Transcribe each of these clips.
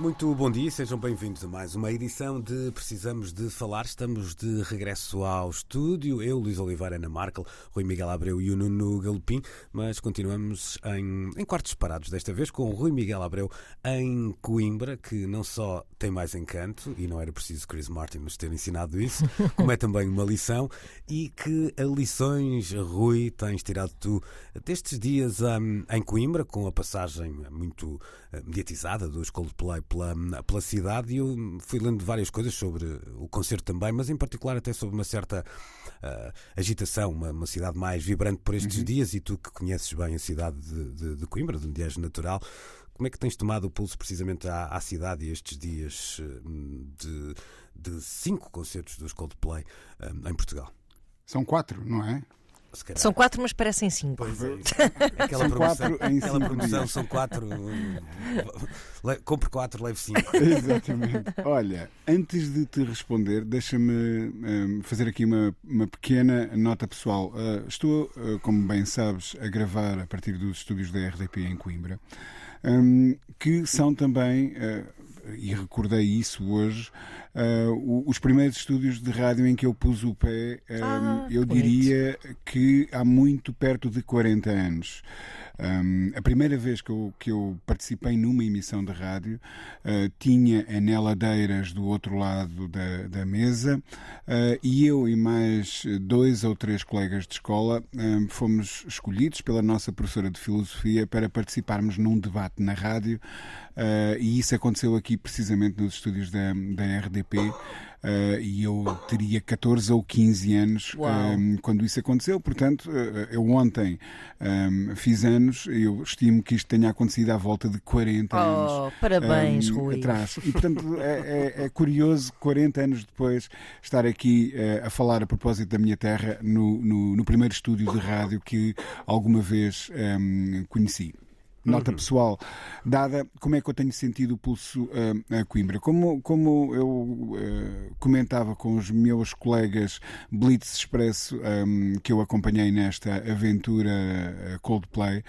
Muito bom dia, sejam bem-vindos a mais uma edição de Precisamos de Falar. Estamos de regresso ao estúdio, eu, Luís Oliveira, Ana Markel, Rui Miguel Abreu e o Nuno Galopim, mas continuamos em, em quartos separados, desta vez com o Rui Miguel Abreu em Coimbra, que não só tem mais encanto, e não era preciso Chris Martin nos ter ensinado isso, como é também uma lição, e que a lições, Rui, tens tirado tu destes dias um, em Coimbra, com a passagem muito uh, mediatizada dos Coldplay pela, pela cidade e eu fui lendo várias coisas sobre o concerto também, mas em particular até sobre uma certa uh, agitação, uma, uma, cidade mais vibrante por estes uhum. dias e tu que conheces bem a cidade de, de, de, Coimbra, de onde és natural, como é que tens tomado o pulso precisamente à, à cidade e estes dias de, de cinco concertos dos Coldplay um, em Portugal? São quatro, não é? São quatro, mas parecem cinco. Pois é. Aquela são promoção, quatro em aquela promoção são quatro. compre quatro, leve cinco. Exatamente. Olha, antes de te responder, deixa-me um, fazer aqui uma, uma pequena nota pessoal. Uh, estou, uh, como bem sabes, a gravar a partir dos estúdios da RDP em Coimbra, um, que são também. Uh, e recordei isso hoje, uh, os primeiros estúdios de rádio em que eu pus o pé, ah, eu diria que há muito perto de 40 anos. Um, a primeira vez que eu, que eu participei numa emissão de rádio uh, tinha a Neladeiras do outro lado da, da mesa uh, e eu e mais dois ou três colegas de escola um, fomos escolhidos pela nossa professora de filosofia para participarmos num debate na rádio uh, e isso aconteceu aqui precisamente nos estúdios da, da Uh, e eu teria 14 ou 15 anos um, ehm, quando isso aconteceu. Portanto, uh, eu ontem um, ehm, fiz anos, eu estimo que isto tenha acontecido à volta de 40 oh, anos. Parabéns, um, ehm, Rui. Atrás. E, portanto, é, é, é, curioso, 40 anos depois, estar aqui uh, a falar a propósito da minha terra no, no, no primeiro estúdio de rádio que alguma vez conheci nota uhum. pessoal dada, como é que eu tenho sentido o pulso uh, a Coimbra? Como, como eu uh, comentava com os meus colegas Blitz Expresso um, que eu acompanhei nesta aventura Coldplay,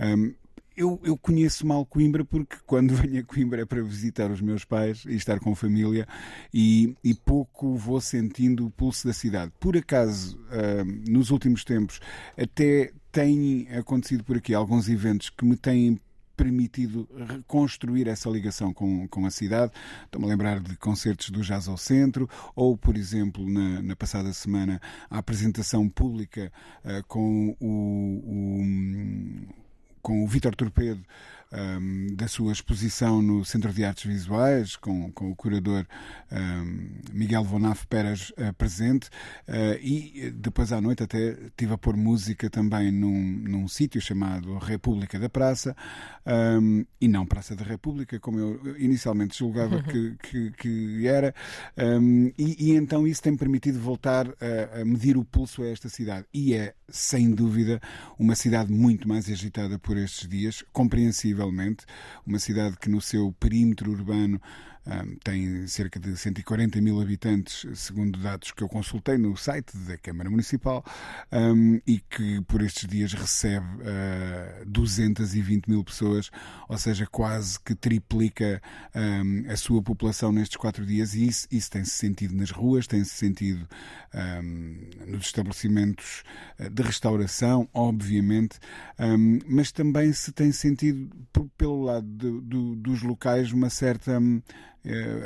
um, eu, eu, conheço mal Coimbra porque quando venho a Coimbra é para visitar os meus pais e estar com família e, e pouco vou sentindo o pulso da cidade. Por acaso, uh, nos últimos tempos, até têm acontecido por aqui alguns eventos que me têm permitido reconstruir essa ligação com, com a cidade. Estou-me a lembrar de concertos do Jazz ao Centro, ou, por exemplo, na, na passada semana, a apresentação pública uh, com o, o com o Vítor Torpedo um, da sua exposição no Centro de Artes Visuais, com, com o curador um, Miguel Vonaf Peras uh, presente, uh, e depois à noite até estive a pôr música também num, num sítio chamado República da Praça, um, e não Praça da República, como eu inicialmente julgava que, que, que era, e, e, então isso tem permitido voltar a, a medir o pulso a esta cidade, e é sem dúvida uma cidade muito mais agitada por estes dias, compreensível provavelmente, uma cidade que no seu perímetro urbano tem cerca de 140 mil habitantes, segundo dados que eu consultei no site da Câmara Municipal, e que por estes dias recebe uh, 220 mil pessoas, ou seja, quase que triplica a sua população nestes quatro dias, e isso, isso tem-se sentido nas ruas, tem-se sentido nos estabelecimentos ah, de restauração, obviamente, mas também se tem sentido, pelo lado de, dos locais, uma certa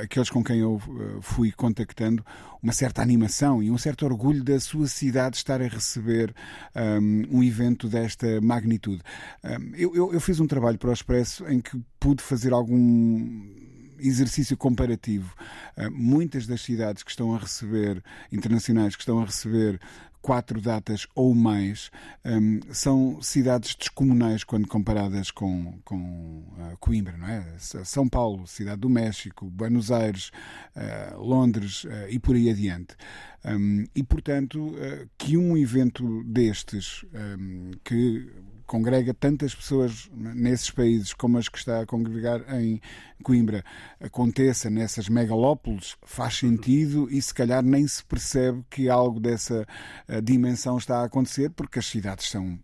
aqueles com quem eu uh, fui contactando, uma certa animação e um certo orgulho da sua cidade estar a receber um, um evento desta magnitude. Um, eu, eu, eu fiz um trabalho para o Expresso em que pude fazer algum exercício comparativo. Muitas das cidades que estão a receber, internacionais, que estão a receber quatro datas ou mais, um, são cidades descomunais quando comparadas com, com uh, Coimbra, não é? São Paulo, Cidade do México, Buenos Aires, uh, Londres uh, e por aí adiante. Um, e, portanto, que um evento destes, um, que congrega tantas pessoas nesses países como as que está a congregar em Coimbra. Aconteça nessas megalópolis, faz sentido e se calhar nem se percebe que algo dessa eh, dimensão está a acontecer porque as cidades são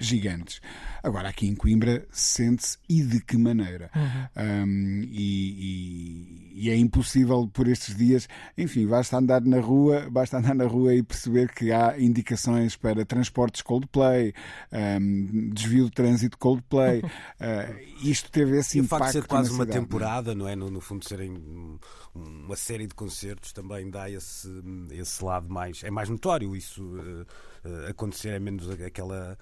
gigantes. Agora, aqui em Coimbra, sente-se e de que maneira? Uhum. Um, e, e, e, é impossível por estes dias, enfim, basta andar na rua, basta andar na rua e perceber que há indicações para transportes Coldplay, um, desvio de trânsito Coldplay. uh, isto teve esse e impacto. O facto de ser quase uma cidade, é? temporada, não é? No, no fundo, serem uma série de concertos também dá esse, esse lado mais. É mais notório isso. Uh, acontecer, é menos aquela.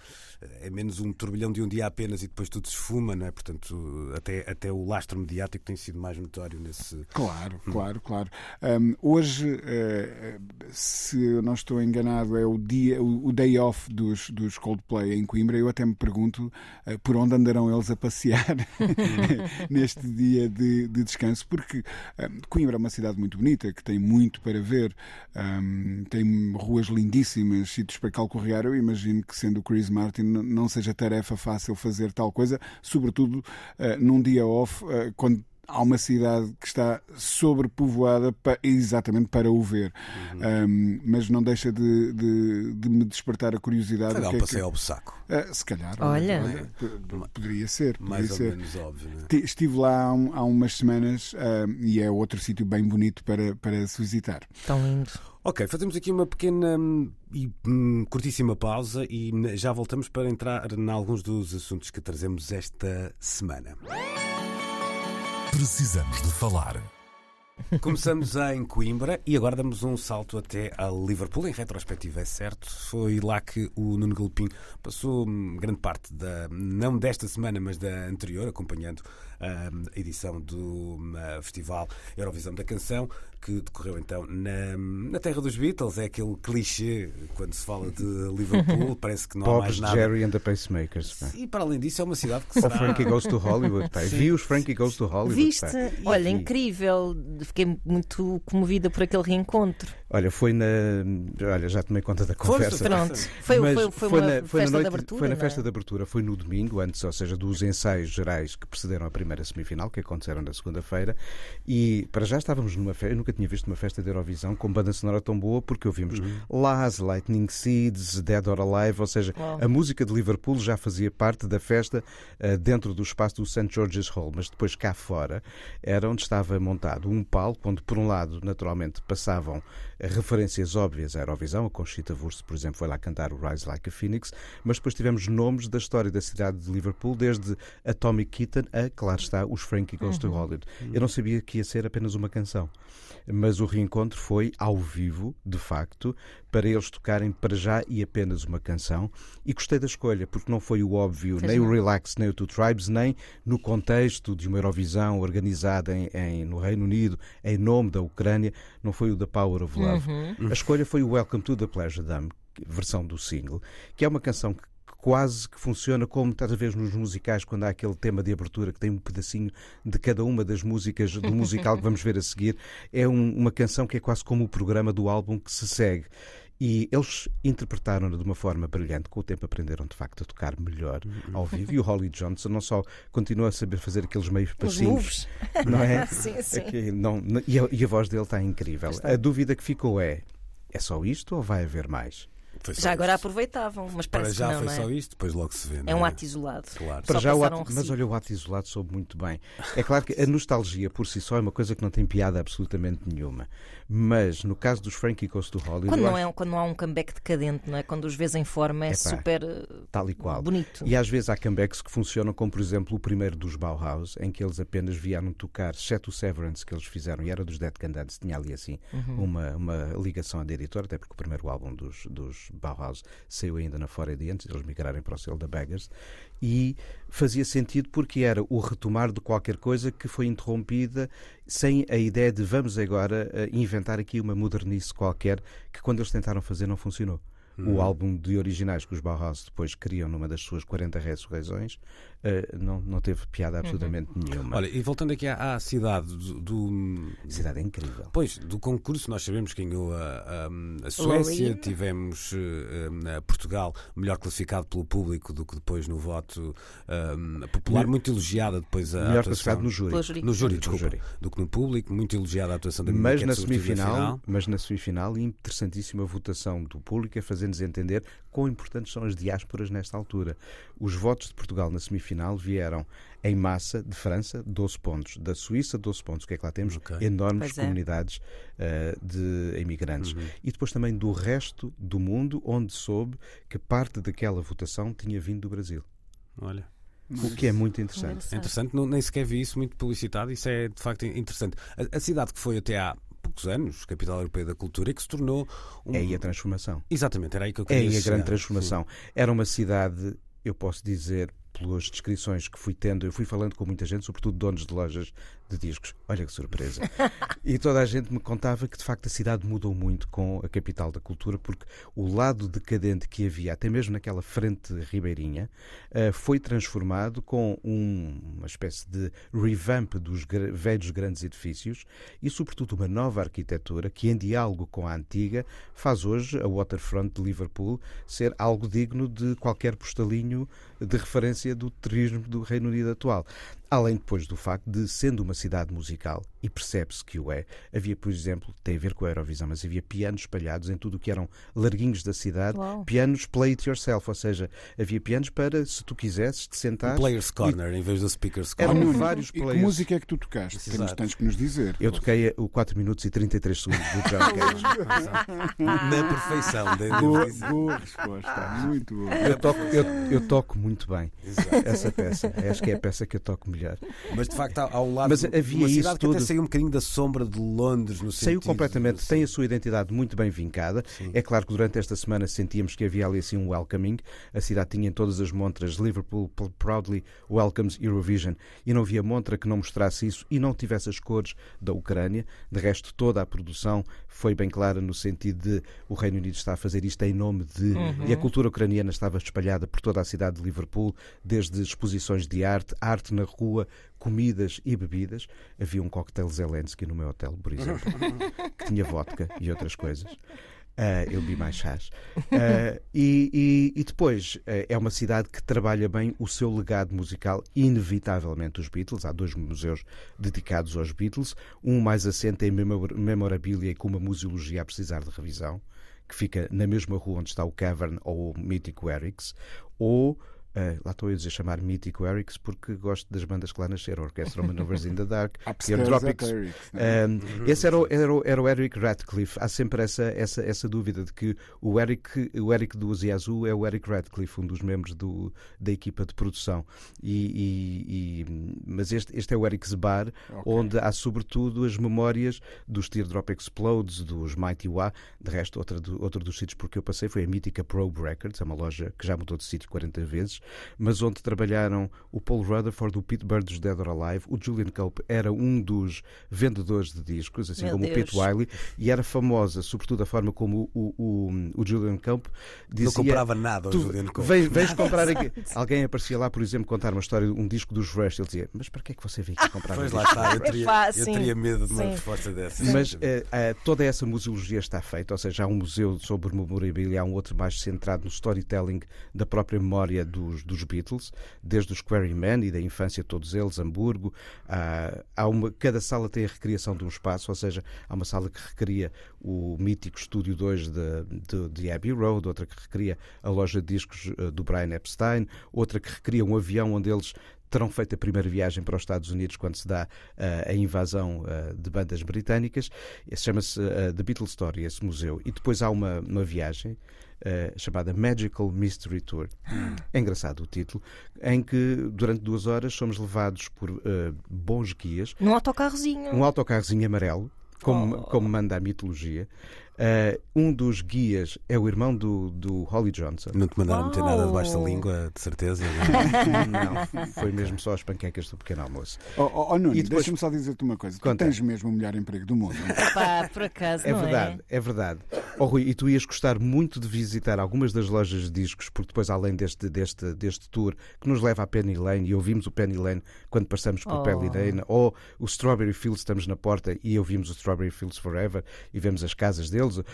É menos um turbilhão de um dia apenas e depois tudo se esfuma, não é? Portanto, até, até o lastro mediático tem sido mais notório nesse. Claro, hum. claro, claro. Um, hoje, uh, se eu não estou enganado, é o dia, o, o, day off dos, dos Coldplay em Coimbra. Eu até me pergunto uh, por onde andarão eles a passear neste dia de, de descanso, porque Coimbra é uma cidade muito bonita, que tem muito para ver, um, tem ruas lindíssimas, sítios para calcorrear. Eu imagino que, sendo o Chris Martin, não seja tarefa fácil fazer tal coisa, sobretudo uh, num dia off, uh, quando há uma cidade que está sobrepovoada para, exatamente para o ver. Uhum. Um, mas não deixa de, de, de, me despertar a curiosidade. Se calhar um passeio ao saco. Uh, se calhar. Olha. olha poderia ser. Poderia Mais ser. ou menos óbvio. É? Estive lá há, um, há umas semanas uh, e é outro sítio bem bonito para, para se visitar. Tão lindo. Ok, fazemos aqui uma pequena hum, e hum, curtíssima pausa e já voltamos para entrar em alguns dos assuntos que trazemos esta semana. Precisamos de falar. Começamos em Coimbra e agora damos um salto até a Liverpool. Em retrospectiva, é certo. Foi lá que o Nuno Galpim passou hum, grande parte da, não desta semana, mas da anterior, acompanhando a edição do Festival Eurovisão da Canção, que decorreu então na, na terra dos Beatles. É aquele clichê quando se fala de Liverpool, parece que não há mais nada. Jerry and the Pacemakers. E para além disso, é uma cidade que será... O Frankie Goes to Hollywood. Pá. Vi os Frankie Goes to Hollywood. Viste? Olha, incrível. Fiquei muito comovida por aquele reencontro. Olha, foi na. Olha, já tomei conta da conversa. Pronto, foi, foi, foi, foi, na, foi festa na noite, de abertura. Foi na é? festa de abertura, foi no domingo, antes, ou seja, dos ensaios gerais que precederam a primeira semifinal, que aconteceram na segunda-feira. E para já estávamos numa festa, eu nunca tinha visto uma festa de Eurovisão com banda sonora tão boa, porque ouvimos uhum. Laz, Lightning Seeds, Dead or Alive, ou seja, oh. a música de Liverpool já fazia parte da festa uh, dentro do espaço do St. George's Hall, mas depois cá fora era onde estava montado um palco, onde por um lado, naturalmente, passavam referências óbvias à Eurovisão. A Conchita Wurst, por exemplo, foi lá cantar o Rise Like a Phoenix, mas depois tivemos nomes da história da cidade de Liverpool, desde a Tommy Kitten a, claro está, os Frankie Goes uhum. to Hollywood. Eu não sabia que ia ser apenas uma canção, mas o reencontro foi ao vivo, de facto, para eles tocarem para já e apenas uma canção. E gostei da escolha, porque não foi o óbvio, nem o Relax, nem o Two Tribes, nem no contexto de uma Eurovisão organizada em, em, no Reino Unido, em nome da Ucrânia, não foi o da Power of Love. Uhum. A escolha foi o Welcome to the Pleasure Dome, versão do single, que é uma canção que quase que funciona como estás a ver nos musicais quando há aquele tema de abertura que tem um pedacinho de cada uma das músicas do musical que vamos ver a seguir. É um, uma canção que é quase como o programa do álbum que se segue. E eles interpretaram-na de uma forma brilhante. Com o tempo aprenderam de facto a tocar melhor ao vivo. E o Holly Johnson não só continua a saber fazer aqueles meios passinhos, não é? sim, sim. É não, e, a, e, a, voz dele está incrível. Está. A dúvida que ficou é: é só isto ou vai haver mais? Já agora aproveitavam, mas parece Para já que não, foi não é? só isto, depois logo se vê. É um é? ato isolado. Claro. Para já o ato, mas olha, o ato isolado soube muito bem. É claro que a nostalgia por si só é uma coisa que não tem piada absolutamente nenhuma. Mas no caso dos Frankie Goes to Hollywood. Quando não, acho... é, quando não há um comeback decadente, não é? quando os vês em forma, é, super tal e qual. bonito. E às vezes há comebacks que funcionam, como por exemplo o primeiro dos Bauhaus, em que eles apenas vieram tocar, exceto o Severance que eles fizeram, e era dos Dead Can Dance, tinha ali assim uhum. uma, uma ligação à editora, até porque o primeiro álbum dos, dos Bauhaus saiu ainda na Fora de antes eles migrarem para o selo da Beggars, e fazia sentido porque era o retomar de qualquer coisa que foi interrompida sem a ideia de vamos agora eh, inventar aqui uma modernice qualquer que quando eles tentaram fazer não funcionou. o álbum de originais que os Bauhaus depois criam numa das suas 40 ressurreições, uh, não, não teve piada absolutamente uhum. nenhuma. Olha, e voltando aqui à, à cidade do, do, cidade é incrível. Pois, do concurso, nós sabemos que ganhou a, a, a Suécia, tivemos uh, Portugal melhor classificado pelo público do que depois no voto uh, popular, muito elogiada depois a melhor atuação. classificado no júri. júri. No júri, desculpa, no júri. do que no público, muito elogiada a atuação da mas na semifinal, mas na semifinal, interessantíssima votação do público a fazer-nos entender quão importantes são as diásporas nesta altura. Os votos de Portugal na semifinal vieram em massa de França, 12 pontos, da Suíça, 12 pontos, o que é que lá temos? Okay. Enormes é. comunidades uh, de imigrantes. Uhum. E depois também do resto do mundo, onde soube que parte daquela votação tinha vindo do Brasil. Olha. O que é muito interessante. É interessante, não, nem sequer vi isso muito publicitado, isso é de facto interessante. A, a cidade que foi até há poucos anos, capital europeia da cultura, e que se tornou. Um... É aí a transformação. Exatamente, era aí que eu queria É aí a grande transformação. Sim. Era uma cidade, eu posso dizer, pelas descrições que fui tendo, eu fui falando com muita gente, sobretudo donos de lojas de discos. Olha que surpresa. e toda a gente me contava que de facto a cidade mudou muito com a capital da cultura, porque o lado decadente que havia, até mesmo naquela frente ribeirinha, uh, foi transformado com um, uma espécie de revamp dos velhos grandes edifícios e, sobretudo, uma nova arquitetura que, em diálogo com a antiga, faz hoje a waterfront de Liverpool ser algo digno de qualquer postalinho de referência do turismo do Reino Unido atual. Além depois do facto de, sendo uma cidade musical, e percebe-se que o é, havia, por exemplo, tem a ver com a Eurovisão, mas havia pianos espalhados em tudo o que eram larguinhos da cidade, Uau. pianos play it yourself, ou seja, havia pianos para, se tu quisesses, te sentar. Players Corner e... em vez do Speakers Corner. Eram vários players. E que música é que tu tocaste? Temos, tens que nos dizer. Eu toquei o 4 minutos e 33 segundos do John Cage. Na perfeição. Boa, boa resposta, muito boa. Eu toco, eu, eu toco muito bem Exato. essa peça. Acho que é a peça que eu toco melhor. Mas de facto, há um lado. Mas havia uma cidade que tudo. até saiu um bocadinho da sombra de Londres no Saiu completamente, tem a sua identidade muito bem vincada. Sim. É claro que durante esta semana sentíamos que havia ali assim um welcoming. A cidade tinha em todas as montras Liverpool proudly welcomes Eurovision e não havia montra que não mostrasse isso e não tivesse as cores da Ucrânia. De resto, toda a produção foi bem clara no sentido de o Reino Unido está a fazer isto em nome de. Uhum. E a cultura ucraniana estava espalhada por toda a cidade de Liverpool, desde exposições de arte, arte na rua, comidas e bebidas. Havia um cocktail Zelensky no meu hotel, por exemplo, que tinha vodka e outras coisas. Uh, eu vi mais chás. Uh, e, e, e, depois uh, é uma cidade que trabalha bem o seu legado musical, inevitavelmente os Beatles. Há dois museus dedicados aos Beatles, um mais assente em memorabilia e com uma museologia a precisar de revisão, que fica na mesma rua onde está o Cavern ou o Mítico Eric's, ou Uh, lá estou eu a dizer chamar Mítico Erics porque gosto das bandas que lá nasceram, Orquestra Manovers in the Dark, Teardropics. Uh, esse era o, era, o, era o Eric Radcliffe. Há sempre essa, essa, essa dúvida de que o Eric, o Eric do Azia Azul é o Eric Radcliffe, um dos membros do, da equipa de produção. E, e, e mas este, este é o Eric's Bar, okay. onde há sobretudo as memórias dos Teardrop Explodes, dos Mighty Wah. De resto, outro, do, outro dos sítios porque eu passei foi a mítica Probe Records, é uma loja que já mudou de sítio 40 vezes mas onde trabalharam o Paul Rutherford, o Pete Bird dos Dead or Alive, o Julian Cope era um dos vendedores de discos, assim Meu como Deus. o Pete Wiley, e era famosa, sobretudo a forma como o, o, o Julian Cope dizia... Não comprava nada ao Julian Cope. Vens, vens comprar aqui. Alguém aparecia lá, por exemplo, contar uma história, um disco dos Rush, ele dizia, mas para que é que você veio aqui comprar pois um lá está, eu teria, eu teria medo de uma Sim. resposta dessa. Mas uh, uh, toda essa museologia está feita, ou seja, há um museu sobre memorabilia, há um outro mais centrado no storytelling da própria memória dos dos, dos Beatles, desde os Quarrymen e da infância todos eles, Hamburgo. Há, uma, cada sala tem a recriação de um espaço, ou seja, há uma sala que recria o mítico Estúdio 2 de, de, de Abbey Road, outra que recria a loja de discos eh, do Brian Epstein, outra que recria um avião onde eles terão feito a primeira viagem para os Estados Unidos quando se dá uh, a invasão uh, de bandas britânicas. Chama-se uh, The Beatles Story, esse museu. E depois há uma, uma viagem Uh, chamada Magical Mystery Tour. Hum. É engraçado o título, em que durante duas horas somos levados por uh, bons guias. Num autocarrozinho. Um autocarrozinho amarelo, como, oh. como manda a mitologia. Uh, um dos guias é o irmão do, do Holly Johnson. Não te mandaram meter nada debaixo da Uau. língua, de certeza. Não, foi mesmo só as panquecas do pequeno almoço. Oh, oh, oh, Nuno, E depois- deixa-me só dizer-te uma coisa. Conta. Tu tens mesmo o melhor emprego do mundo. Pá, por acaso, É não verdade, é verdade. Oh, Rui, e tu ias gostar muito de visitar algumas das lojas de discos, porque depois, além deste, deste, deste tour que nos leva à Penny Lane, e ouvimos o Penny Lane quando passamos por Oh. Penny Lane, ou o Strawberry Fields, estamos na porta e ouvimos o Strawberry Fields Forever e vemos as casas deles,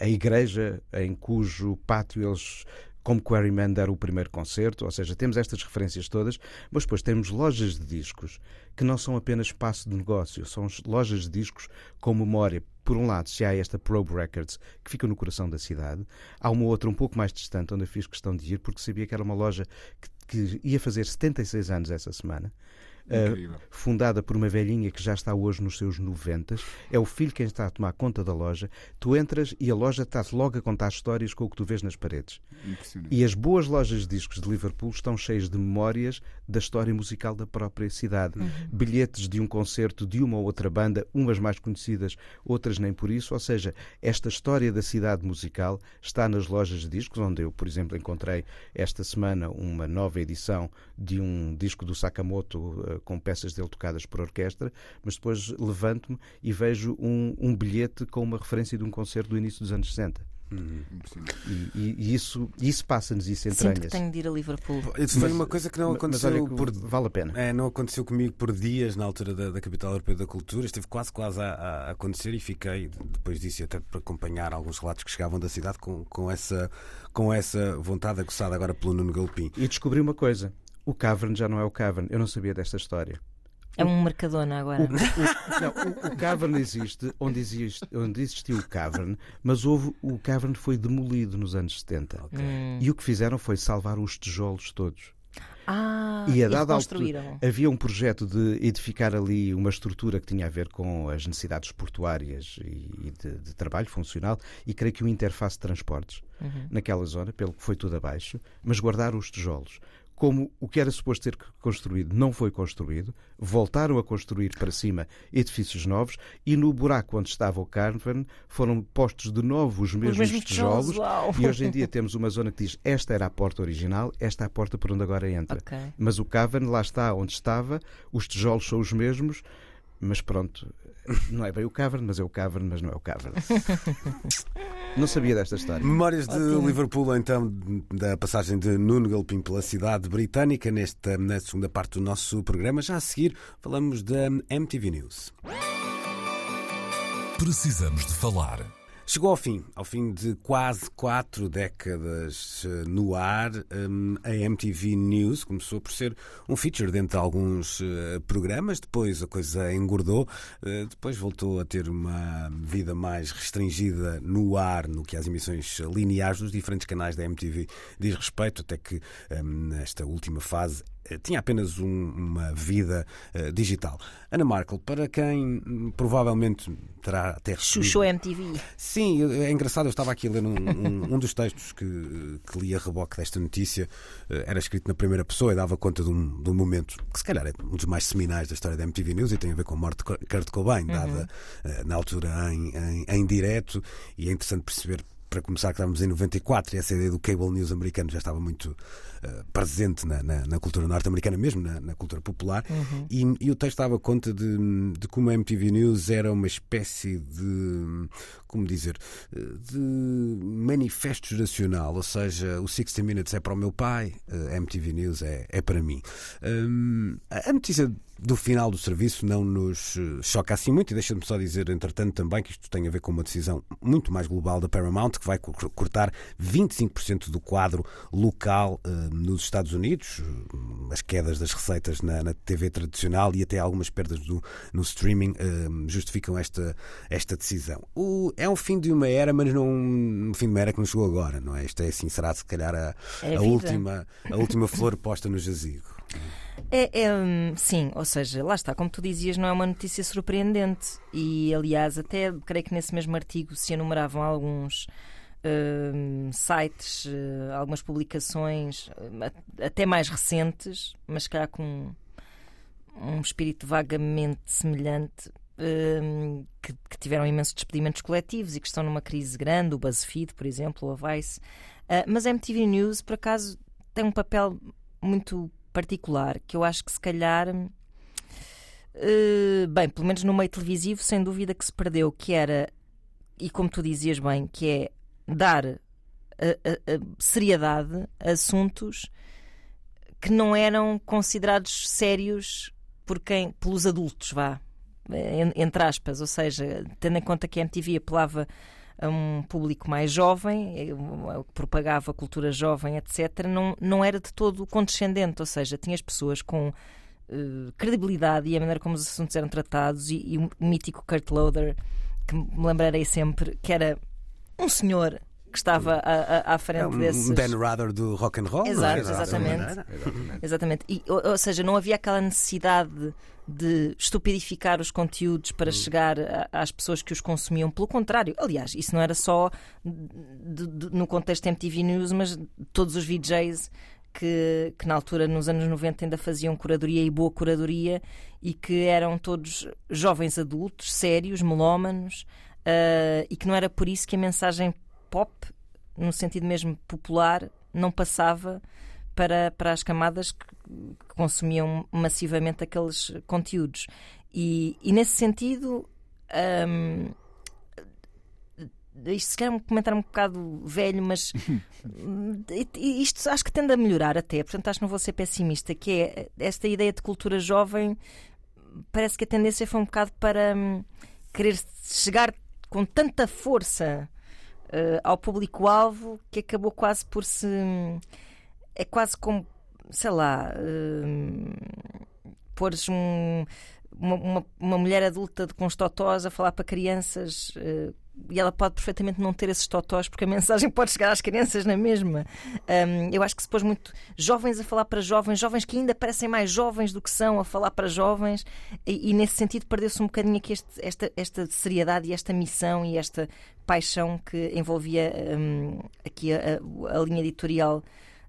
a, igreja em cujo pátio eles. Como Quarryman deram o primeiro concerto, ou seja, temos estas referências todas, mas depois temos lojas de discos que não são apenas espaço de negócio, são lojas de discos com memória. Por um lado, se há esta Probe Records, que fica no coração da cidade, há uma outra um pouco mais distante, onde eu fiz questão de ir, porque sabia que era uma loja que, que ia fazer 76 anos essa semana. Uh, fundada por uma velhinha que já está hoje nos seus 90. É o filho quem está a tomar conta da loja. Tu entras e a loja está-te logo a contar histórias com o que tu vês nas paredes. E as boas lojas de discos de Liverpool estão cheias de memórias da história musical da própria cidade. Bilhetes de um concerto de uma ou outra banda, umas mais conhecidas, outras nem por isso. Ou seja, esta história da cidade musical está nas lojas de discos, onde eu, por exemplo, encontrei esta semana uma nova edição de um disco do Sakamoto eh, com peças dele tocadas por orquestra, mas depois levanto-me e vejo um, um bilhete com uma referência de um concerto do início dos anos 60. Impressionante. E, e- e isso, isso passa-nos, isso Sinto entranha que tenho de ir a Liverpool. Isso foi Mas- uma coisa que não Mas aconteceu que por. vale a pena. É, não aconteceu comigo por dias na altura da, da Capital Europeia da Cultura. Esteve quase, quase a, a acontecer e fiquei, depois disso, até para acompanhar alguns relatos que chegavam da cidade com, com, essa, com essa vontade aguçada agora pelo Nuno Galpim. E descobri uma coisa: o Cavern já não é o Cavern. Eu não sabia desta história. É um Mercadona O, agora. o- não, o- o Cavern existe onde, existe onde existiu o Cavern, mas houve, o Cavern foi demolido nos anos 70. Hum. E o que fizeram foi salvar os tijolos todos. Ah, E a dada altura havia um projeto de edificar ali uma estrutura que tinha a ver com as necessidades portuárias e de, de trabalho funcional e creio que uma interface de transportes Uhum. naquela zona, pelo que foi tudo abaixo, mas guardaram os tijolos. Como o que era suposto ser construído não foi construído, voltaram a construir para cima edifícios novos e no buraco onde estava o Carven foram postos de novo os mesmos, mesmos tijolos. tijolos. E hoje em dia temos uma zona que diz esta era a porta original, esta é a porta por onde agora entra. Ok. Mas o Cavern lá está onde estava, os tijolos são os mesmos, mas pronto, não é bem o Cavern, mas é o Cavern, mas não é o Cavern. não sabia desta história. Memórias de Ótimo. Liverpool, então, da passagem de Nuno Galpim pela cidade britânica, nesta, na segunda parte do nosso programa. Já a seguir, falamos da MTV News. Precisamos de falar. Chegou ao fim, ao fim de quase quatro décadas eh, no ar, hum, a MTV News. Começou por ser um feature dentro de alguns eh, programas, depois a coisa engordou, eh, depois voltou a ter uma vida mais restringida no ar, no que às emissões lineares dos diferentes canais da MTV diz respeito, até que hum, nesta última fase tinha apenas um- uma vida eh, digital. Ana Markel, para quem hum, provavelmente terá até recebido- Xuxou MTV. Sim, é engraçado. Eu estava aqui a ler um, um- um dos textos que, que li a reboque desta notícia. Eh, Era escrito na primeira pessoa e dava conta de um, de um momento que, se calhar, é um dos mais seminais da história da MTV News e tem a ver com a morte de Kurt- Cobain, dada eh, na altura em, em, em direto. E é interessante perceber. Para começar, que estávamos em 94 e essa ideia do cable news americano já estava muito eh, presente na, na- na cultura norte-americana, mesmo na, na cultura popular. E, e o texto dava conta de, de como a MTV News era uma espécie de, como dizer, eh, de manifesto geracional, ou seja, o 60 Minutes é para o meu pai, a MTV News é, é para mim. Hum, a notícia do final do serviço não nos eh, choca assim muito, e deixa-me só dizer, entretanto, também que isto tem a ver com uma decisão muito mais global da Paramount, que vai co- cortar 25% do quadro local eh, nos Estados Unidos, eh, as quedas das receitas na, na TV tradicional e até algumas perdas do- no streaming eh, justificam esta, esta decisão. O- é um fim de uma era, mas não um fim de uma era que não chegou agora, não é? Isto é assim, será se calhar a, É a última, a última flor posta no jazigo. É, é, hum, sim, ou seja, lá está, como tu dizias, não é uma notícia surpreendente. E aliás, até creio que nesse mesmo artigo se enumeravam alguns hum, sites, eh, algumas publicações, a- até mais recentes, mas cá com um espírito vagamente semelhante. que, que tiveram imensos despedimentos coletivos e que estão numa crise grande, o BuzzFeed, por exemplo, ou a Vice. Uh, mas a MTV News, por acaso, tem um papel muito particular que eu acho que se calhar. Uh, bem, pelo menos no meio televisivo, sem dúvida que se perdeu, que era, e como tu dizias bem, que é dar a, a, a seriedade a assuntos que não eram considerados sérios por quem, pelos adultos, vá, entre aspas, ou seja, tendo em conta que a MTV apelava a um público mais jovem, eh, propagava cultura jovem, etc., não, não era de todo condescendente, ou seja, tinhas pessoas com uh, credibilidade e a maneira como os assuntos eram tratados, e, e o mítico Kurt Loder, que me lembrarei sempre, que era um senhor que estava à, à frente é um desses. Ben Rather do rock and roll. Exato, não é? exatamente. exatamente. exatamente. E, ou, ou, seja, não havia aquela necessidade de estupidificar os conteúdos para hum. chegar a, às pessoas que os consumiam. Pelo contrário, aliás, isso não era só de, de, no contexto MTV News, mas todos os VJs que, que, na altura, nos anos 90, ainda faziam curadoria e boa curadoria e que eram todos jovens adultos, sérios, melómanos, uh, e que não era por isso que a mensagem pop, no sentido mesmo popular, não passava para, para as camadas que, consumiam massivamente aqueles conteúdos. E, e nesse sentido. Um, isto se calhar é um comentário um bocado velho, mas isto acho que tende a melhorar até, portanto acho que não vou ser pessimista, que é esta ideia de cultura jovem, parece que a tendência foi um bocado para hum, querer chegar com tanta força uh, ao público-alvo que acabou quase por se. É quase como, sei lá, uh, pôres um, uma, uma, mulher adulta com os totós a falar para crianças. Uh, e ela pode perfeitamente não ter esses totós porque a mensagem pode chegar às crianças na mesma. Um, eu acho que se pôs muito jovens a falar para jovens, jovens que ainda parecem mais jovens do que são a falar para jovens, e, e nesse sentido perdeu-se um bocadinho aqui este, esta, esta seriedade e esta missão e esta paixão que envolvia um, aqui a, a, a, linha editorial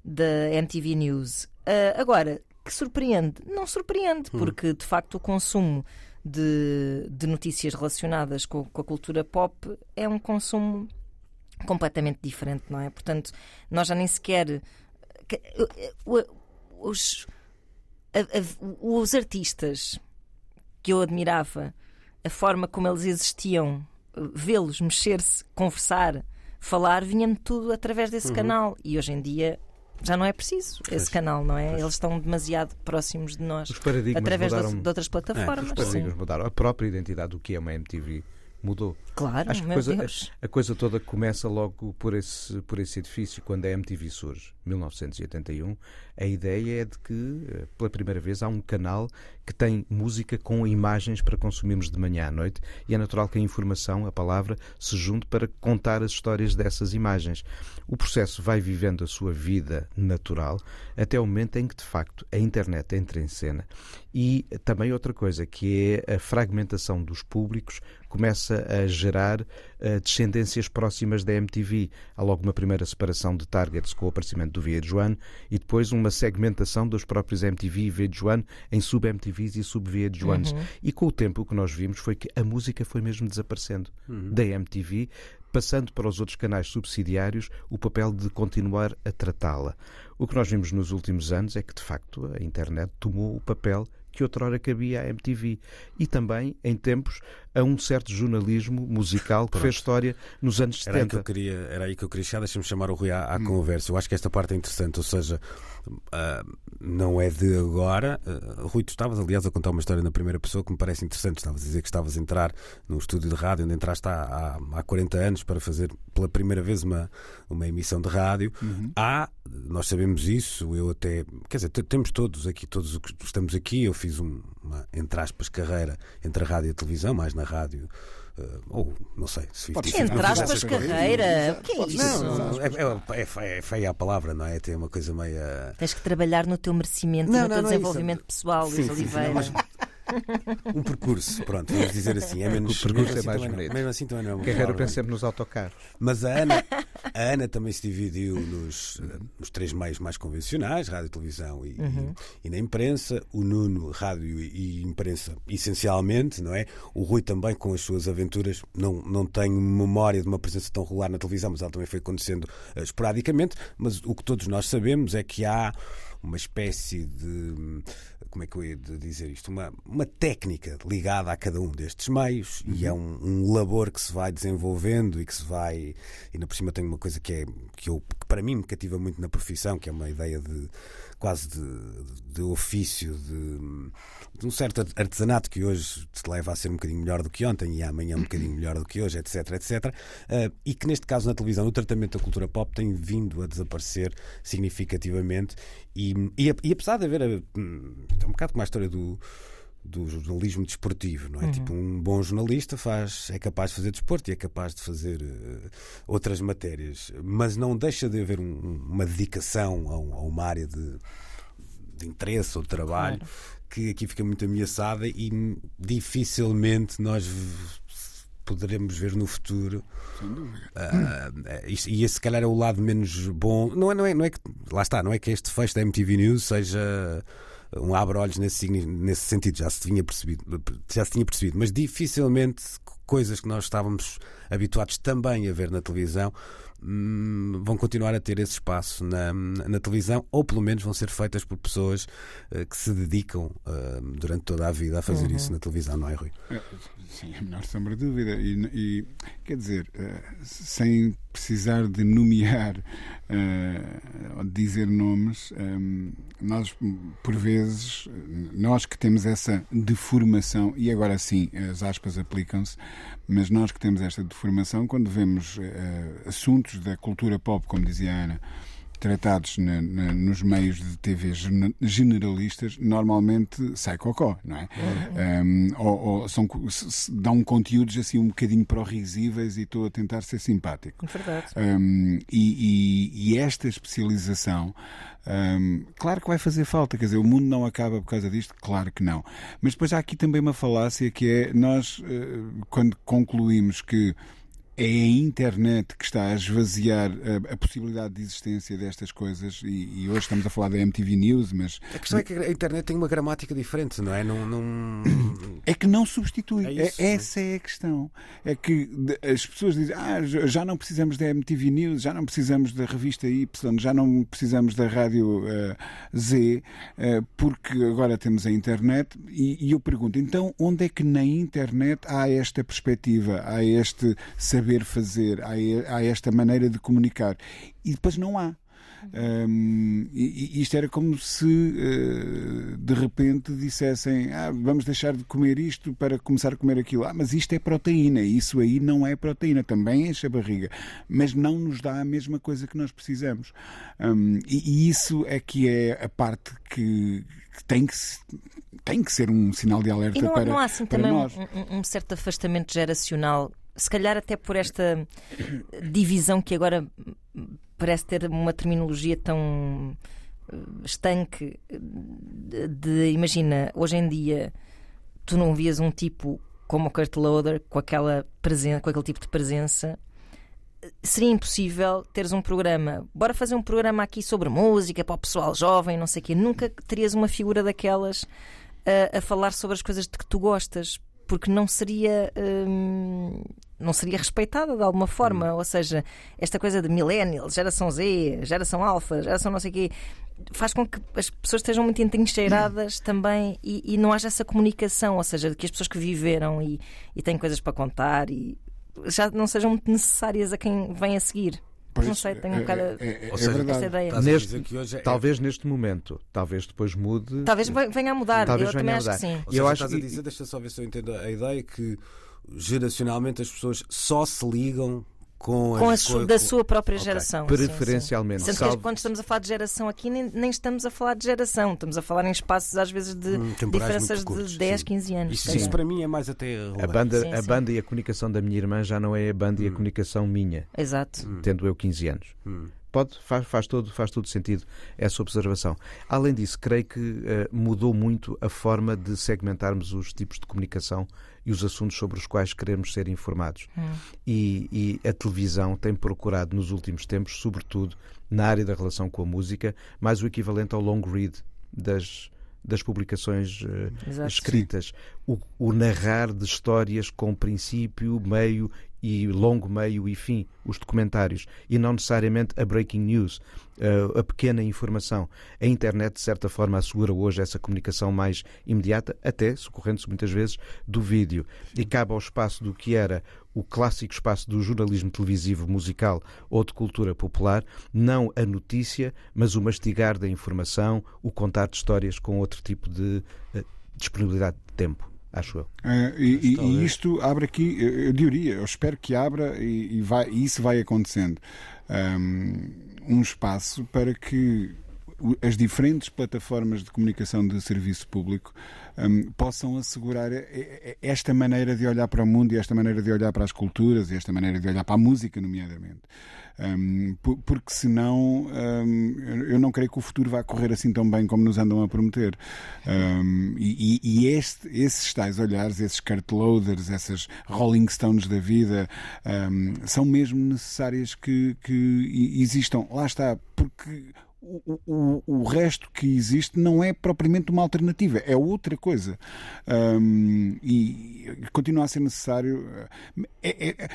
da MTV News. Uh, agora, que surpreende? Não surpreende, hum. porque de facto o consumo de, de notícias relacionadas com, com, a cultura pop é um consumo completamente diferente, não é? Portanto, nós já nem sequer. Os, os artistas que eu admirava, a forma como eles existiam, vê-los mexer-se, conversar, falar, vinha-me tudo através desse uhum. canal. E hoje em dia já não é preciso esse canal, não é? Eles estão demasiado próximos de nós através mudaram, de, outras plataformas. É, os paradigmas sim. mudaram. A própria identidade do que é uma MTV mudou. Claro, Acho que a coisa, a, a, coisa toda começa logo por esse, por esse edifício, quando a MTV surge, 1981. A ideia é de que, eh, pela primeira vez, há um canal que tem música com imagens para consumirmos de manhã à noite e é natural que a informação, a palavra, se junte para contar as histórias dessas imagens. O processo vai vivendo a sua vida natural até o momento em que, de facto, a internet entra em cena. E também outra coisa, que é a fragmentação dos públicos, começa a gerar uh, descendências próximas da MTV. Há logo uma primeira separação de targets com o aparecimento do VH1 e depois uma segmentação dos próprios MTV e VH1 em sub-MTVs e sub-VH1s. Uhum. E com o tempo o que nós vimos foi que a música foi mesmo desaparecendo uhum. da MTV, passando para os outros canais subsidiários o papel de continuar a tratá-la. O que nós vimos nos últimos anos é que, de facto, a internet tomou o papel que outrora cabia à MTV. E também, em tempos, a um certo jornalismo musical que Pronto. fez história nos anos 70. Era aí que eu queria, era aí que eu queria chegar, deixa-me chamar o Rui à, à hum. conversa. Eu acho que esta parte é interessante, ou seja, uh, não é de agora. Uh, Rui, tu estavas, aliás, a contar uma história na primeira pessoa que me parece interessante. Estavas a dizer que estavas a entrar num estúdio de rádio onde entraste há, há, há 40 anos para fazer pela primeira vez uma, uma emissão de rádio. Uhum. Há, nós sabemos isso, eu até, quer dizer, temos todos aqui, todos que estamos aqui, eu fiz um, uma, entre aspas, carreira entre a rádio e a televisão, mais na rádio. Uh, ou não sei se Entre aspas, carreira. O que é isso? Não, não, é, é, é, é, feia a palavra, não é? Tem uma coisa meia. Tens que trabalhar no teu merecimento não, e no teu é desenvolvimento pessoal, Luís Oliveira. Um percurso, pronto, vamos dizer assim. É menos, o percurso é mais bonito. Mesmo assim também não é Carreira pensa sempre nos autocarros. Mas a Ana, A Ana também se dividiu nos, nos três meios mais convencionais, rádio, televisão e, Uhum. e, e na imprensa. O Nuno, rádio e, e imprensa, essencialmente, não é? O Rui também com as suas aventuras. Não, não tenho memória de uma presença tão regular na televisão, mas ela também foi acontecendo eh, esporadicamente. Mas o que todos nós sabemos é que há uma espécie de. Como é que eu ia de dizer isto? Uma, uma técnica ligada a cada um destes meios e é um, um labor que se vai desenvolvendo e que se vai. E ainda por cima tem uma coisa que, é, que, eu, que para mim me cativa muito na profissão, que é uma ideia de quase de, de ofício, de, de um certo artesanato que hoje te leva a ser um bocadinho melhor do que ontem e amanhã um bocadinho melhor do que hoje, etc, etc. Uh, e que neste caso na televisão o tratamento da cultura pop tem vindo a desaparecer significativamente e, e, e apesar de haver hum, é um bocado como a história do do jornalismo desportivo, não é? Uhum. Tipo, um bom jornalista faz, é capaz de fazer desporto e é capaz de fazer uh, outras matérias, mas não deixa de haver um, uma dedicação a, um, a, uma área de, de interesse ou de trabalho claro. que aqui fica muito ameaçada e dificilmente nós poderemos ver no futuro. Uh, isto, e esse, se calhar, é o lado menos bom. Não é, não, é, não é que. Lá está, não é que este fecho da MTV News seja um abre-olhos nesse, nesse sentido, já se tinha percebido, já se tinha percebido, mas dificilmente coisas que nós estávamos habituados também a ver na televisão hum, vão continuar a ter esse espaço na, na, televisão, ou pelo menos vão ser feitas por pessoas uh, que se dedicam uh, durante toda a vida a fazer uhum. isso na televisão, não é, Rui? Sim, a menor sombra de dúvida. E, e quer dizer, uh, sem precisar de nomear ou de dizer nomes, um, nós, por vezes, nós que temos essa deformação, e agora sim, as aspas aplicam-se, mas nós que temos esta deformação, quando vemos assuntos da cultura pop, como dizia a Ana, tratados na, na, nos meios de TV generalistas, normalmente sai cocó, não é? Um, ou, ou são, dão conteúdos assim um bocadinho pró-risíveis e estou a tentar ser simpático. Verdade. Um, e, e, e, esta especialização. Um, claro que vai fazer falta, quer dizer, o mundo não acaba por causa disto, claro que não. Mas depois há aqui também uma falácia que é nós, quando concluímos que é a internet que está a esvaziar a, a, possibilidade de existência destas coisas e, e, hoje estamos a falar da MTV News, mas... A questão é que a internet tem uma gramática diferente, não é? Não, não... É que não substitui. É isso, é, essa é a questão. É que as pessoas dizem, ah, já não precisamos da MTV News, já não precisamos da revista Y, já não precisamos da rádio uh, Z, uh, porque agora temos a internet e, e eu pergunto, então onde é que na internet há esta perspectiva, há este saber saber fazer, há, há esta maneira de comunicar. E depois não há. Um, e, isto era como se uh, de repente dissessem ah, vamos deixar de comer isto para começar a comer aquilo. Ah, mas isto é proteína, isso aí não é proteína, também enche a barriga, mas não nos dá a mesma coisa que nós precisamos. Um, e, e, isso é que é a parte que, que tem que tem que ser um sinal de alerta e não, para, não há assim para também nós. Um, um certo afastamento geracional se calhar até por esta divisão que agora parece ter uma terminologia tão estanque de, de, imagina, hoje em dia tu não vias um tipo como o Kurt Loder com aquela presença, com aquele tipo de presença seria impossível teres um programa. Bora fazer um programa aqui sobre música para o pessoal jovem, não sei o quê. Nunca terias uma figura daquelas a, a falar sobre as coisas de que tu gostas porque não seria hum, não seria respeitada de alguma forma. Hum. Ou seja, esta coisa de millennials, geração Z, geração alfa, geração não sei o quê, faz com que as pessoas estejam muito entrincheiradas hum. também e, e, não haja essa comunicação, ou seja, que as pessoas que viveram e, e têm coisas para contar e já não sejam muito necessárias a quem vem a seguir. Pois, não sei, tenho um bocado é, é, é, seja, essa ideia. Neste, talvez neste momento, talvez depois mude. Talvez venha a mudar. Talvez eu também acho que sim. Ou seja, eu acho estás que... a dizer, deixa só ver se eu entendo a ideia que geracionalmente as pessoas só se ligam com, com as, a, da sua própria okay. geração. Preferencialmente. Sim, sim. Sendo que quando estamos a falar de geração aqui, nem, nem, estamos a falar de geração, estamos a falar em espaços às vezes de hum, diferenças curtos, de 10, sim. 15 anos. Isso, isso, para mim é mais até a banda, sim, a banda e a comunicação da minha irmã já não é a banda hum. e a Hum. comunicação minha. Exato. Hum. Tendo eu 15 anos. Hum. Pode, faz, faz, todo, faz todo sentido essa observação. Além disso, creio que uh, mudou muito a forma de segmentarmos os tipos de comunicação e os assuntos sobre os quais queremos ser informados. Hum. E, e, a televisão tem procurado, nos últimos tempos, sobretudo na área da relação com a música, mais o equivalente ao long read das, das publicações uh, escritas. O, o, narrar de histórias com princípio, meio e longo, meio e fim, os documentários, e não necessariamente a breaking news, uh, a pequena informação. A internet, de certa forma, assegura hoje essa comunicação mais imediata, até socorrendo-se muitas vezes do vídeo. E cabe ao espaço do que era o clássico espaço do jornalismo televisivo, musical ou de cultura popular, não a notícia, mas o mastigar da informação, o contar de histórias com outro tipo de uh, disponibilidade de tempo acho eu. Uh, e, e, isto abre aqui, eu diria, eu espero que abra e, e, vai, e isso vai acontecendo. Um, um espaço para que as diferentes plataformas de comunicação de serviço público um, possam assegurar esta maneira de olhar para o mundo e esta maneira de olhar para as culturas e esta maneira de olhar para a música, nomeadamente. Um, porque senão um, eu não creio que o futuro vá correr assim tão bem como nos andam a prometer. Um, e, e este, esses tais olhares, esses cart loaders, essas Rolling Stones da vida, são mesmo necessárias que, que existam. Lá está, porque o, o, o, resto que existe não é propriamente uma alternativa, é outra coisa. Um, e continua a ser necessário. É, é,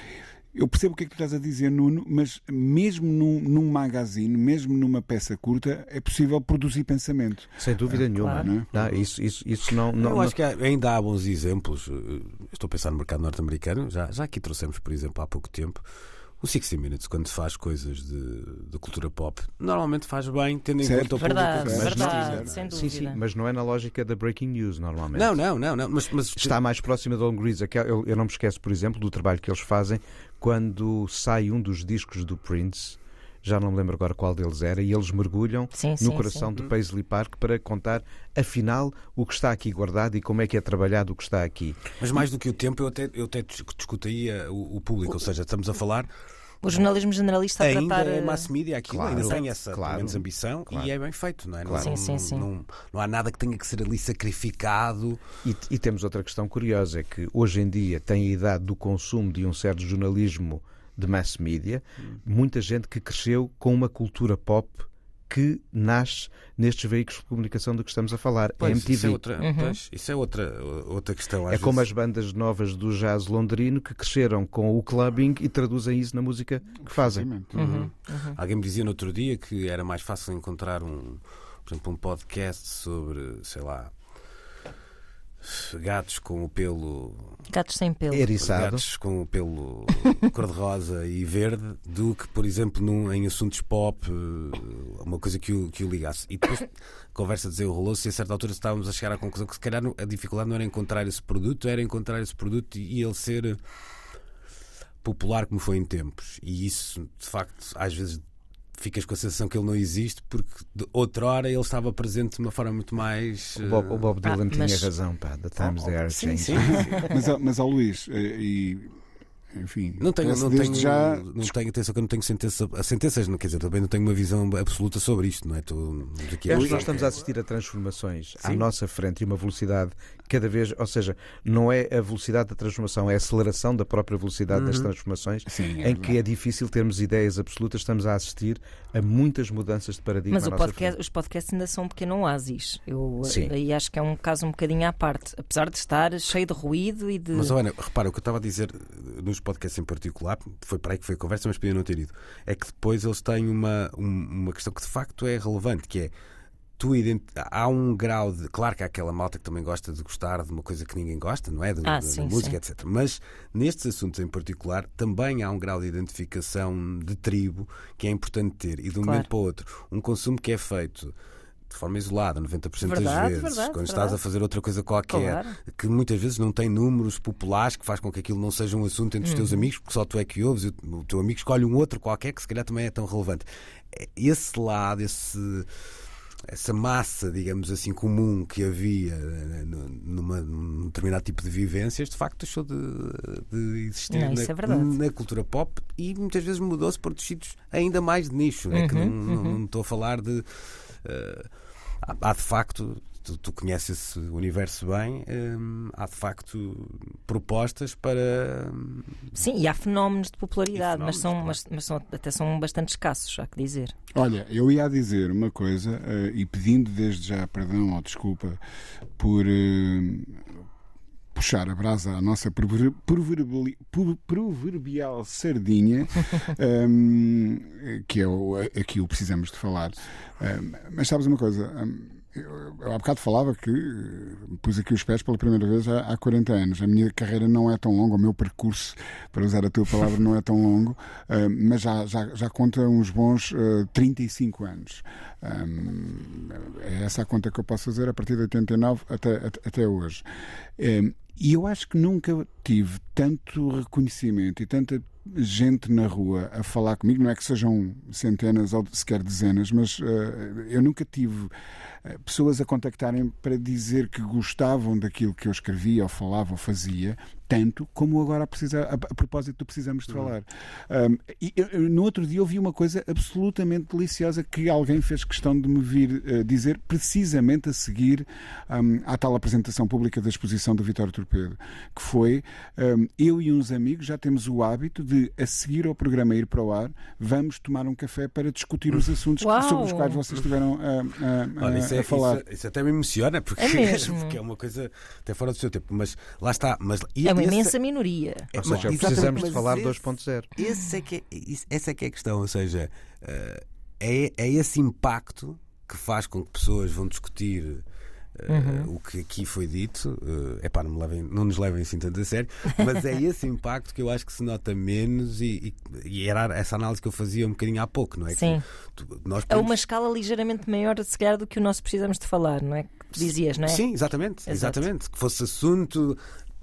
eu percebo o que é que tu estás a dizer, Nuno, mas mesmo num, num magazine, mesmo numa peça curta, é possível produzir pensamento. Sem dúvida é, nenhuma. Claro. Não, é? não, isso, isso, isso não, não, Eu acho que ainda há bons exemplos. Estou a pensar no mercado norte-americano. Já, já aqui trouxemos, por exemplo, há pouco tempo o 60 Minutes, quando faz coisas de, de cultura pop, normalmente faz bem, tendo em certo. conta o verdade, público. Verdade, verdade, sem dúvida. Sim, sim, mas não é na lógica da breaking news, normalmente. Não, não, não. não mas, mas... Está mais próxima do Long Grease. Eu, eu não me esqueço, por exemplo, do trabalho que eles fazem quando sai um dos discos do Prince já não me lembro agora qual deles era, e eles mergulham sim, no sim, coração sim. de Paisley Park para contar, afinal, o que está aqui guardado e como é que é trabalhado o que está aqui. Mas mais do que o tempo, eu até, eu até discutiria o, o público, ou seja, estamos a falar o jornalismo generalista a ainda tratar... é mass media, aquilo claro, ainda tem essa claro, menos ambição claro. e é bem feito, não é? Claro. Não, sim, sim, sim. Não, não, há nada que tenha que ser ali sacrificado. E, e, temos outra questão curiosa, é que hoje em dia tem a idade do consumo de um certo jornalismo de mass media, hum. muita gente que cresceu com uma cultura pop que nasce nestes veículos de comunicação do que estamos a falar. Pois, MTV. Isso é, outra, uhum. pois, isso é outra, outra questão. é vezes... como as bandas novas do jazz londrino que cresceram com o clubbing e traduzem isso na música que fazem. Uhum. Uhum. uhum. Alguém me dizia no outro dia que era mais fácil encontrar um, por exemplo, um podcast sobre, sei lá, gatos com o pelo. Gatos sem pelo. Eriçado. Gatos com o pelo cor-de-rosa e verde, do que, por exemplo, num, em assuntos pop, eh, uma coisa que o, que o ligasse. E depois a conversa desenrolou-se e a certa altura estávamos a chegar à conclusão que se calhar a dificuldade não era encontrar esse produto, era encontrar esse produto e ele ser popular como foi em tempos. E isso, de facto, às vezes ficas com a sensação que ele não existe porque de outrora ele estava presente de uma forma muito mais. O Bob, o Bob Dylan ah, tinha mas... razão, pá. The times oh, they are changing. Sim, sim, sim. mas, mas, ao Luís, eh, e enfim, não tenho, não tenho, já... não tenho atenção que eu não tenho sentença, sentenças, não quer dizer, também não tenho uma visão absoluta sobre isto, não é? Estou aqui a... Nós estamos a assistir a transformações Sim. à nossa frente e uma velocidade cada vez, ou seja, não é a velocidade da transformação, é a aceleração da própria velocidade uhum. das transformações, Sim, é em que é difícil termos ideias absolutas, estamos a assistir a muitas mudanças de paradigma. Mas podcast, os podcasts ainda são um pequeno oásis. Eu Sim. aí acho que é um caso um bocadinho à parte, apesar de estar cheio de ruído e de. Mas, Ana, repara, o que eu estava a dizer nos podcasts em particular, foi para aí que foi a conversa, mas podia não ter ido, é que depois eles têm uma, uma questão que de facto é relevante, que é tu ident... há um grau de. Claro que há aquela malta que também gosta de gostar de uma coisa que ninguém gosta, não é? De, ah, de, sim, música, sim. etc. Mas nestes assuntos em particular também há um grau de identificação de tribo que é importante ter. E de um claro. momento para o outro, um consumo que é feito de forma isolada, 90% verdade, das vezes, verdade, quando verdade. estás a fazer outra coisa qualquer, claro. que muitas vezes não tem números populares, que faz com que aquilo não seja um assunto entre os teus uhum. amigos, porque só tu é que ouves, e o teu amigo escolhe um outro qualquer que se calhar também é tão relevante. Esse lado, esse essa massa, digamos assim, comum que havia eh, numa, num determinado tipo de vivências, de facto deixou de, de existir Não, na, é na cultura pop e muitas vezes mudou-se para sítios ainda mais de nicho. é que Uhum, não, não- não estou a falar de. eh, há, há de facto. Tu, tu conheces esse universo bem, hum, há de facto propostas para. hum, Sim, e há fenómenos de popularidade, E mas, fenómenos, são, claro. mas, mas são, até são bastante escassos, há que dizer. Olha, eu ia dizer uma coisa eh, e pedindo desde já perdão ou desculpa por eh, puxar a brasa à nossa proverbial sardinha, ehm, que é o, aqui o precisamos de falar. Ehm, mas sabes uma coisa? ehm, eu, eu há bocado falava que eh, pus aqui os pés pela primeira vez há, há 40 anos. A minha carreira não é tão longa, o meu percurso, para usar a tua palavra, não é tão longo, mas já, já, já conta uns bons eh, 35 anos. Hum, é essa a conta que eu posso fazer a partir de 89 até, até, até hoje. Hum, e eu acho que nunca tive tanto reconhecimento e tanta gente na rua a falar comigo, não é que sejam centenas ou sequer dezenas, mas eh, eu nunca tive eh, pessoas a contactarem para dizer que gostavam daquilo que eu escrevia ou falava ou fazia, tanto como agora a, precisa, a, a propósito do Precisamos de Falar. Um, e eu- no outro dia ouvi uma coisa absolutamente deliciosa que alguém fez questão de me vir eh, dizer precisamente a seguir um, à tal apresentação pública da exposição do Vitório Torpedo, que foi um, eu e uns amigos já temos o hábito de, a seguir ao programa ir para o ar, vamos tomar um café para discutir os assuntos que- Uau! sobre os quais vocês estiveram a, a- Olha, a- isso, é, a falar. isso, isso até me emociona porque É mesmo. porque é uma coisa até fora do seu tempo. Mas lá está. Mas, e- É uma esse- imensa minoria. é- Ou seja, precisamos de falar esse- 2.0. Esse é que é, essa é que é a questão, ou seja, eh, é, é esse impacto que faz com que pessoas vão discutir eh, Uhum. o que aqui foi dito. É epá, não, me levem, não nos levem assim tanto a sério, mas é esse impacto que eu acho que se nota menos e, e- e era essa análise que eu fazia um bocadinho há pouco, não é? Que Sim. tu- nós podemos- uma escala ligeiramente maior, se calhar, do que o nosso precisamos de falar, não é? Que dizias, não é? Sim, exatamente, Exato. exatamente. Que fosse assunto.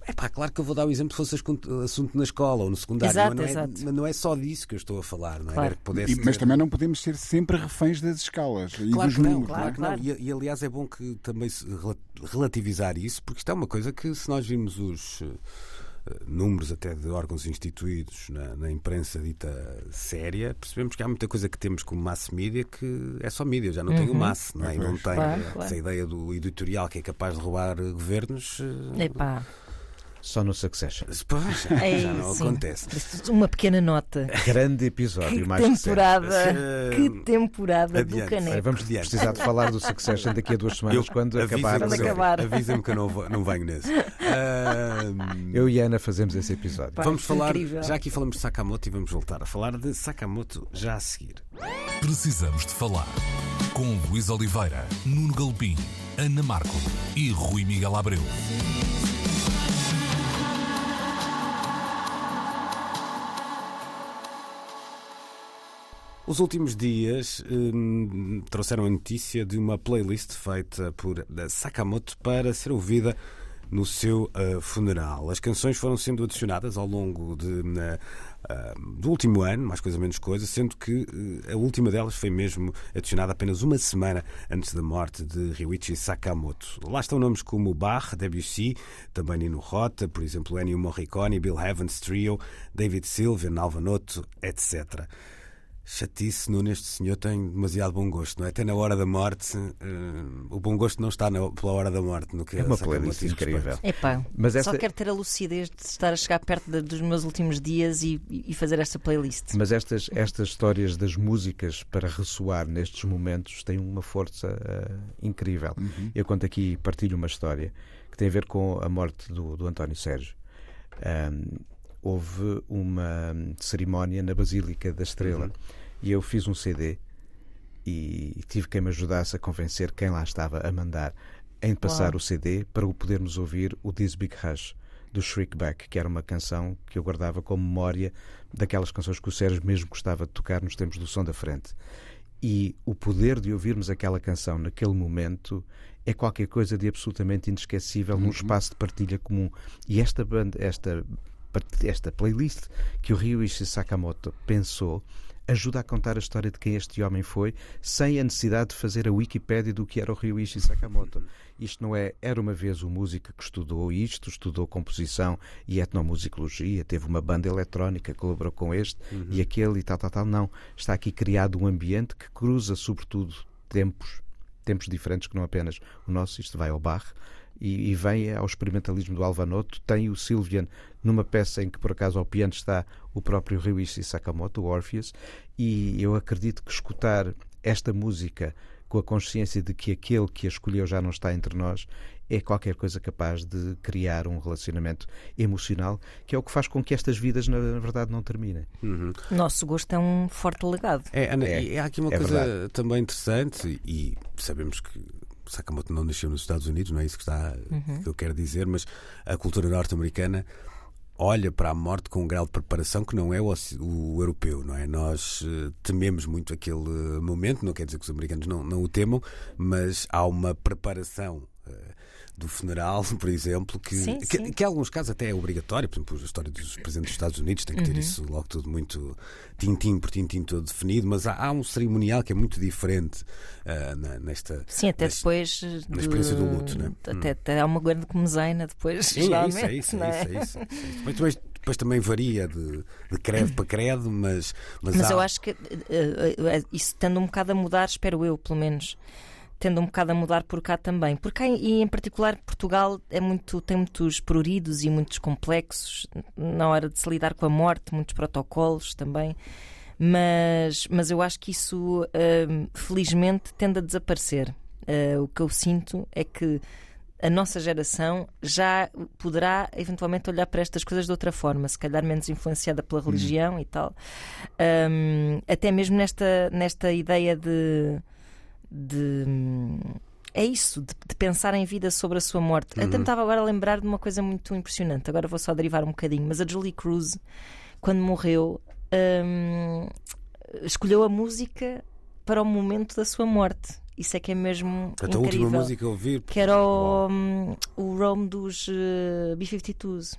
É pá, claro que eu vou dar o exemplo se fosse assunto- na escola ou no secundário. Exato, mas não, é, exato. mas não é só disso que eu estou a falar, não é? Claro. Era que pudesse E- mas ter- também não podemos ser sempre reféns das escalas e Claro dos que não, números. claro, Claro, que não. claro. E, e, aliás é bom que também relativizar isso, porque isto é uma coisa que se nós vimos os eh, números até de órgãos instituídos na, na imprensa dita séria, percebemos que há muita coisa que temos como mass media que é só mídia, já não tem o mass, não é? E não tem Claro, essa claro. ideia do editorial que é capaz de roubar governos. eh, Epá, Só no Succession. Pois, já, é já não sim. acontece. Uma pequena nota. Grande episódio, Que mais que temporada, Eh, que temporada adiante. do Olha, caneco. vamos Adiante. precisar de falar do Succession daqui a duas semanas, quando avisa-me acabar. Quando que eu- acabar. Avisa-me que eu não, vou- não venho nesse. Ahm, Eu e a Ana fazemos esse episódio. Pá, Vamos falar, incrível. já aqui falamos de Sakamoto e vamos voltar a falar de Sakamoto já a seguir. Precisamos de falar com Luís Oliveira, Nuno Galpim, Ana Marco e Rui Miguel Abreu. Os últimos dias hum, trouxeram a notícia de uma playlist feita por Sakamoto para ser ouvida no seu ah, funeral. As canções foram sendo adicionadas ao longo de, na, ah, do último ano, mais coisa menos coisa, sendo que eh, a última delas foi mesmo adicionada apenas uma semana antes da morte de Ryuichi Sakamoto. Lá estão nomes como Bach, Debussy, também Nino Rota, por exemplo, Ennio Morricone, Bill Evans Trio, David Sylvian, Alvanotto, etc. Chatice, Nuno, este senhor tem demasiado bom gosto, não é? Até na hora da morte, eh, o bom gosto não está na- pela hora da morte. No que É uma playlist incrível. Epá, Mas esta- só quero ter a lucidez de estar a chegar perto de- dos meus últimos dias e, e fazer esta playlist. Mas estas, estas histórias das músicas para ressoar nestes momentos têm uma força ah, incrível. Eu conto aqui, partilho uma história que tem a ver com a morte do, do António Sérgio. Ahm, houve uma cerimónia na Basílica da Estrela e eu fiz um CD e tive quem me ajudasse a convencer quem lá estava a mandar em passar Uau. o CD para o podermos ouvir o This Big Rush do Shriekback, que era uma canção que eu guardava como memória daquelas canções que o Sérgio mesmo gostava de tocar nos tempos do som da frente. E o poder de ouvirmos aquela canção naquele momento é qualquer coisa de absolutamente inesquecível num espaço de partilha comum. E esta banda, esta, esta playlist que o Ryuichi Sakamoto pensou ajuda a contar a história de quem este homem foi, sem a necessidade de fazer a Wikipédia do que era o Ryuichi Sakamoto. Isto não é, era uma vez um músico que estudou isto, estudou composição e etnomusicologia, teve uma banda eletrónica, colaborou com este uhum. e aquele e tal, tal, tal. Não. Está aqui criado um ambiente que cruza, sobretudo, tempos, tempos diferentes que não apenas o nosso, isto vai ao bar, e, e, vem ao experimentalismo do Alvanoto. Tem o Sylvian numa peça em que, por acaso, ao piano está o próprio Ryuichi Sakamoto, o Orpheus, e eu acredito que escutar esta música com a consciência de que aquele que a escolheu já não está entre nós é qualquer coisa capaz de criar um relacionamento emocional, que é o que faz com que estas vidas, na verdade, não terminem. Uhum. Nosso gosto é um forte legado. É, Ana, é, há aqui uma é coisa verdade. também interessante, e sabemos que Sakamoto não nasceu nos Estados Unidos, não é isso que, está, uhum. que eu quero dizer, mas a cultura norte-americana olha para a morte com um grau de preparação que não é o, o, europeu, não é? Nós uh, tememos muito aquele momento, não quer dizer que os americanos não, não o temam, mas há uma preparação. Uh, do funeral, por exemplo, que, sim, que, sim. que, em alguns casos até é obrigatório. Por exemplo, a história dos presidentes dos Estados Unidos tem que ter uhum. isso logo tudo muito tintim por tintim todo definido, mas há, há um cerimonial que é muito diferente uh, na, nesta. Sim, até nesta, depois. Na experiência do luto, né? Até, hum. até há uma grande comezaina depois. Sim, é isso, é isso, é, é isso, é isso, é isso. Mas depois, depois também varia de, de credo para credo, mas. Mas, mas há... eu acho que uh, uh, isso tendo um bocado a mudar, espero eu, pelo menos tendo um bocado a mudar por cá também. Por cá, e em particular, Portugal é muito, tem muitos pruridos e muitos complexos na hora de se lidar com a morte, muitos protocolos também. Mas, mas eu acho que isso, uh, felizmente, tende a desaparecer. Uh, o que eu sinto é que a nossa geração já poderá eventualmente olhar para estas coisas de outra forma, se calhar menos influenciada pela religião hum. e tal. Um, até mesmo nesta, nesta ideia de de é isso, de, de, pensar em vida sobre a sua morte. Uhum. Até me estava agora a lembrar de uma coisa muito impressionante. Agora vou só derivar um bocadinho, mas a Julie Cruz, quando morreu, hum, escolheu a música para o momento da sua morte. Isso é que é mesmo. A tua última música a ouvir. Que era o, um, o Rome dos uh, B-52s.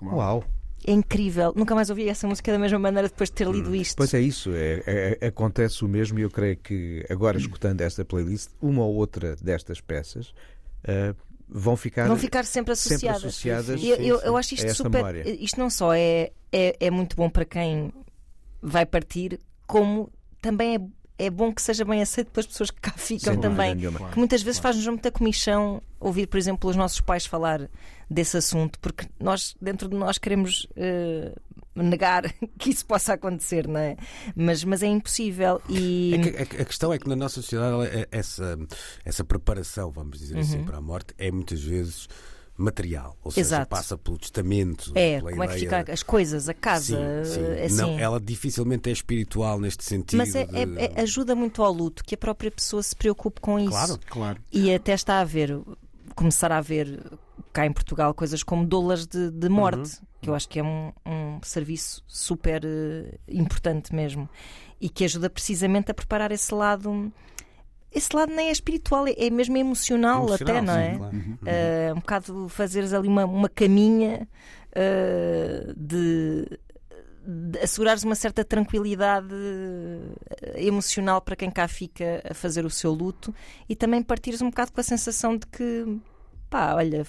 Uau! É incrível. Nunca mais ouvi essa música da mesma maneira depois de ter lido hum, isto. Pois é isso, é, é, acontece o mesmo e eu creio que agora escutando esta playlist, uma ou outra destas peças uh, vão ficar, vão ficar sempre associadas. Sempre associadas eu, eu, eu, acho isto super. Memória. Isto não só é, é, é muito bom para quem vai partir, como também é é bom que seja bem aceito pelas pessoas que cá ficam Sem também. Que muitas vezes claro. faz-nos muita comissão ouvir, por exemplo, os nossos pais falar desse assunto, porque nós, dentro de nós, queremos uh, negar que isso possa acontecer, não é? Mas, mas é impossível. E... É que, a, questão é que na nossa sociedade é, essa, essa preparação, vamos dizer assim, uhum. assim, para a morte é muitas vezes material, ou seja, Exato. passa pelo testamento. É, como ideia... é que fica as coisas, a casa. Sim, sim. Eh, assim. Não, ela dificilmente é espiritual neste sentido. Mas é, de... é, é, ajuda muito ao luto que a própria pessoa se preocupe com isso. Claro, claro. E até está a ver, começar a haver cá em Portugal coisas como dólares de, de morte, uhum. que eu acho que é um, um serviço super uh, importante mesmo. E que ajuda precisamente a preparar esse lado esse lado nem é espiritual, é mesmo emocional, emocional até, não é? claro. uh, um bocado fazeres ali uma, uma caminha uh, de, de assegurares uma certa tranquilidade eh, emocional para quem cá fica a fazer o seu luto e também partires um bocado com a sensação de que, pá, olha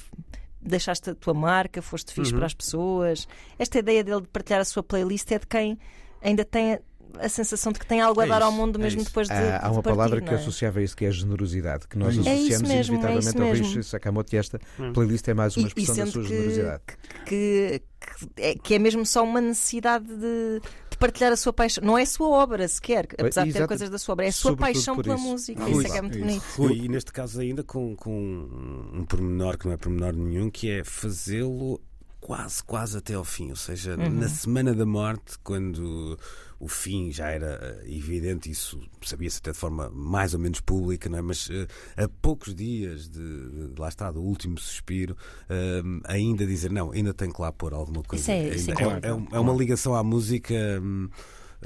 deixaste a tua marca, foste fixe uhum. para as pessoas. Esta ideia dele de partilhar a sua playlist é de quem ainda tem a sensação de que tem algo a é dar ao mundo é mesmo depois de. Há, há uma de palavra partir, que associava a isso que é a generosidade, que nós é associamos mesmo, inevitavelmente ao Rishi Sakamoto e esta playlist é mais uma expressão da sua que, generosidade. Que, que, é, que é mesmo só uma necessidade de, de partilhar a sua paixão. Não é a sua obra sequer, apesar de ter coisas da sua obra, é a sua Sobretudo paixão pela isso. música. Rui, isso é que é muito bonito. Rui, e neste caso ainda com, com um pormenor que não é pormenor nenhum, que é fazê-lo quase, quase até ao fim. Ou seja, uhum. na semana da morte, quando o fim já era eh, evidente, isso sabia-se até de forma mais ou menos pública, não é? mas uh, a poucos dias de, de, lá está, do último suspiro, uh, ainda dizer não, ainda tem que lá pôr alguma coisa. É, ainda, é, é, é, uma ligação à música. Um,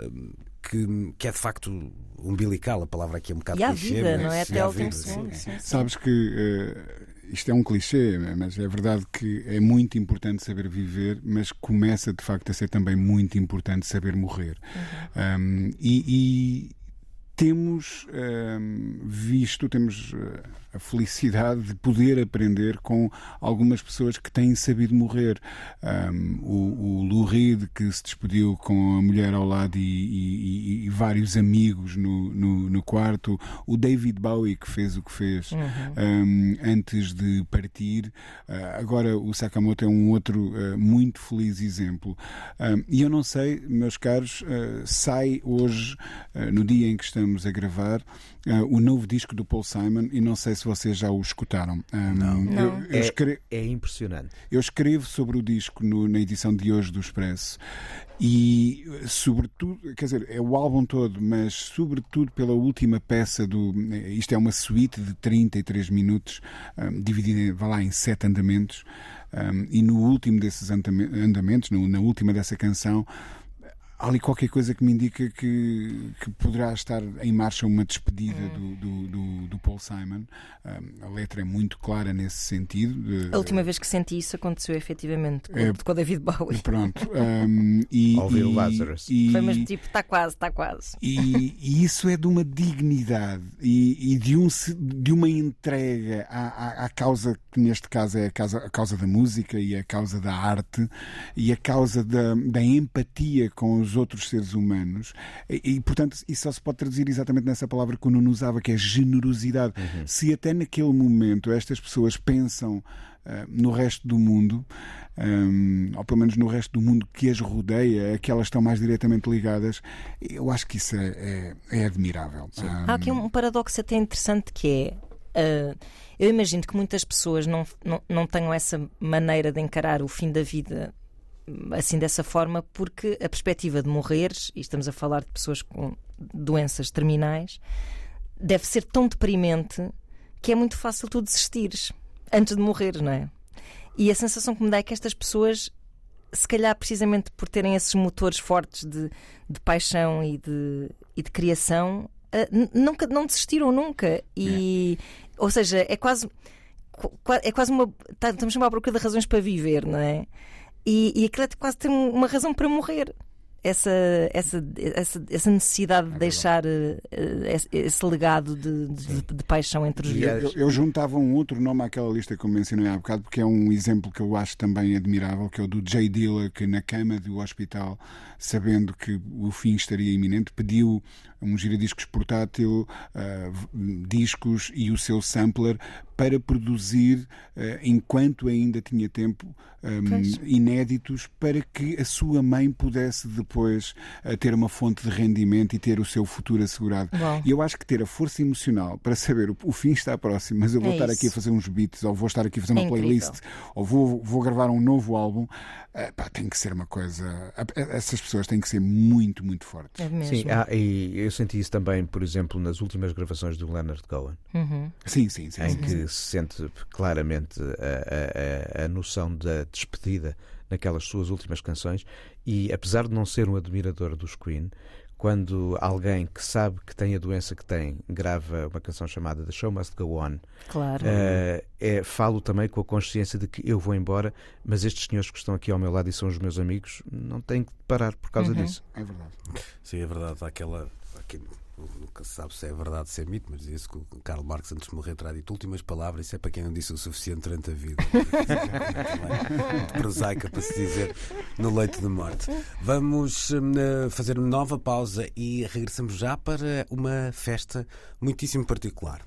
um, que, que, é de facto umbilical, a palavra aqui é um bocado e clichê, vida, não é? Até ao último segundo. Sabes que uh, isto é um clichê, mas é verdade que é muito importante saber viver, mas começa de facto a ser também muito importante saber morrer. Uhum. Um, e, e, temos um, visto, temos uh, a felicidade de poder aprender com algumas pessoas que têm sabido morrer. Um, o, o Lou Reed, que se despediu com a mulher ao lado e, e, e vários amigos no, no, no, quarto. O David Bowie, que fez o que fez uhum. um, antes de partir. Uh, agora o Sakamoto é um outro uh, muito feliz exemplo. Um, e eu não sei, meus caros, uh, sai hoje, no dia em que estamos a gravar, o novo disco do Paul Simon e não sei se vocês já o escutaram. Um, não. não. Eu, eu é, escre... é, impressionante. Eu escrevo sobre o disco no, na edição de hoje do Expresso e, sobretudo, quer dizer, é o álbum todo, mas sobretudo pela última peça do. Isto é uma suíte de 33 minutos, um, dividida vá lá, em sete andamentos. Um, e no último desses andamentos, no, na última dessa canção, há ali qualquer coisa que me indica que, que poderá estar em marcha uma despedida hum. do, do, do, Paul Simon. Um, a letra é muito clara nesse sentido. A última vez que senti isso aconteceu efetivamente com, é, com David Bowie. Pronto. Um, e, Ouvir o Lazarus. E, Foi mesmo tipo, está quase, está quase. E, e, isso é de uma dignidade e, e de, um, de uma entrega à, à, à, causa que neste caso é a causa, a causa da música e a causa da arte e a causa da, da empatia com os os outros seres humanos. E, e, portanto, isso só se pode traduzir exatamente nessa palavra que o Nuno usava, que é generosidade. Uhum. Se até naquele momento estas pessoas pensam uh, no resto do mundo, um, ou pelo menos no resto do mundo que as rodeia, a que elas estão mais diretamente ligadas, eu acho que isso é, é, é admirável. Um... Há aqui um paradoxo até interessante que é. Uh, eu imagino que muitas pessoas não, não, não tenham essa maneira de encarar o fim da vida assim dessa forma, porque a perspectiva de morreres, e estamos a falar de pessoas com doenças terminais, deve ser tão deprimente que é muito fácil tu desistires antes de morrer, não é? E a sensação que me dá é que estas pessoas, se calhar precisamente por terem esses motores fortes de, de paixão e de, e de criação, uh, nunca, não desistiram nunca. E, é. Ou seja, é quase. É quase uma. Tá, estamos a à procura de razões para viver, não é? E, e aquilo é quase tem uma razão para morrer. Essa, essa, essa, essa necessidade é de deixar uh, esse, esse, legado de, de, de, paixão entre os vivos. Eu, eu, juntava um outro nome àquela lista que eu mencionei há bocado, porque é um exemplo que eu acho também admirável, que é o do Jay Dilla, que na cama do hospital, sabendo que o fim estaria iminente, pediu um giradiscos portátil, uh, discos e o seu sampler para produzir, uh, enquanto ainda tinha tempo, um, inéditos, para que a sua mãe pudesse depois uh, ter uma fonte de rendimento e ter o seu futuro assegurado. Bom. E eu acho que ter a força emocional para saber o, o fim está próximo, mas eu vou é estar isso. aqui a fazer uns beats, ou vou estar aqui a fazer uma é playlist, ou vou, vou gravar um novo álbum, pá, tem que ser uma coisa. Essas pessoas têm que ser muito, muito fortes. É mesmo. Sim, ah, e eu senti isso também, por exemplo, nas últimas gravações do Leonard Cohen. Uhum. Sim, sim, sim. Em sim, que sim. se sente claramente a, a, a noção da despedida naquelas suas últimas canções. E apesar de não ser um admirador dos Queen, quando alguém que sabe que tem a doença que tem grava uma canção chamada The Show Must Go On, claro. Uh, é, falo também com a consciência de que eu vou embora, mas estes senhores que estão aqui ao meu lado e são os meus amigos não têm que parar por causa uhum. disso. É verdade. Sim, é verdade. Há aquela nunca se sabe se é verdade, se é mito, mas dizia-se que o Karl Marx, antes de morrer, terá dito últimas palavras. Isso é para quem não disse o suficiente durante a vida. Muito prosaica para se dizer no leito de morte. Vamos uh, fazer uma nova pausa e regressamos já para uma festa muitíssimo particular.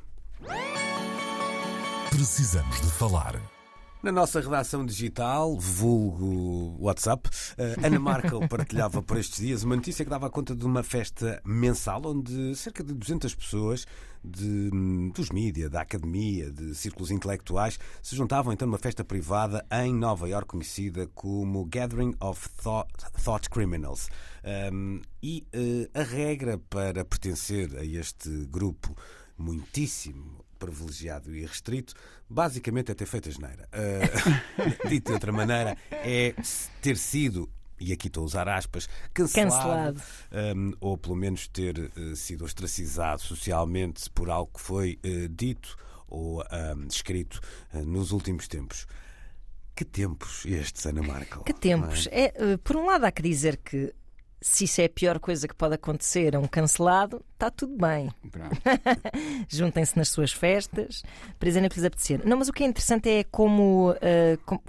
Precisamos de falar. Na nossa redação digital, vulgo WhatsApp, eh, Ana Markel partilhava por estes dias uma notícia que dava conta de uma festa mensal onde cerca de 200 pessoas de, dos mídia, da academia, de círculos intelectuais se juntavam então numa festa privada em Nova York conhecida como Gathering of Thought, Thought Criminals. Um, e uh, a regra para pertencer a este grupo muitíssimo privilegiado e restrito, basicamente é ter feito a geneira. Uh, dito de outra maneira, é ter sido e aqui estou a usar aspas, cancelado, cancelado. Um, ou pelo menos ter uh, sido ostracizado socialmente por algo que foi uh, dito ou um, escrito uh, nos últimos tempos. Que tempos estes, Ana Markel? Que tempos? É? É, por um lado, há que dizer que se isso é a pior coisa que pode acontecer a um cancelado, está tudo bem. Juntem-se nas suas festas, presem o que lhes apetecer. Não, mas o que é interessante é como. Uh, como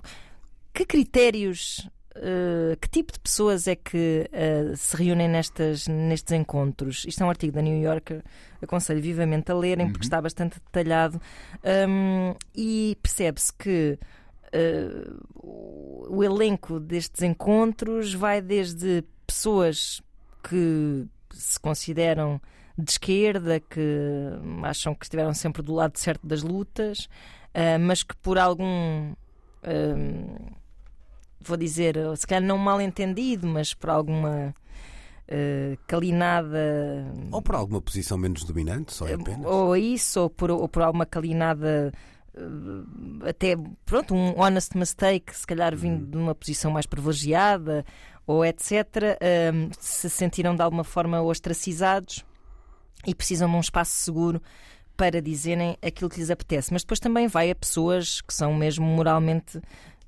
que critérios. Uh, que tipo de pessoas é que uh, se reúnem nestas, nestes encontros? Isto é um artigo da New Yorker, aconselho vivamente a lerem, porque uhum. está bastante detalhado. Um, e percebe-se que uh, o elenco destes encontros vai desde pessoas que se consideram de esquerda, que acham que estiveram sempre do lado certo das lutas, uh, mas que por algum. Uh, vou dizer, se calhar não mal entendido, mas por alguma. Uh, calinada. Ou por alguma posição menos dominante, só apenas. Ou isso, ou por, ou por alguma calinada até pronto, um honest mistake, se calhar vindo uhum. de uma posição mais privilegiada ou etc., um, se sentiram de alguma forma ostracizados e precisam de um espaço seguro para dizerem aquilo que lhes apetece. Mas depois também vai a pessoas que são mesmo moralmente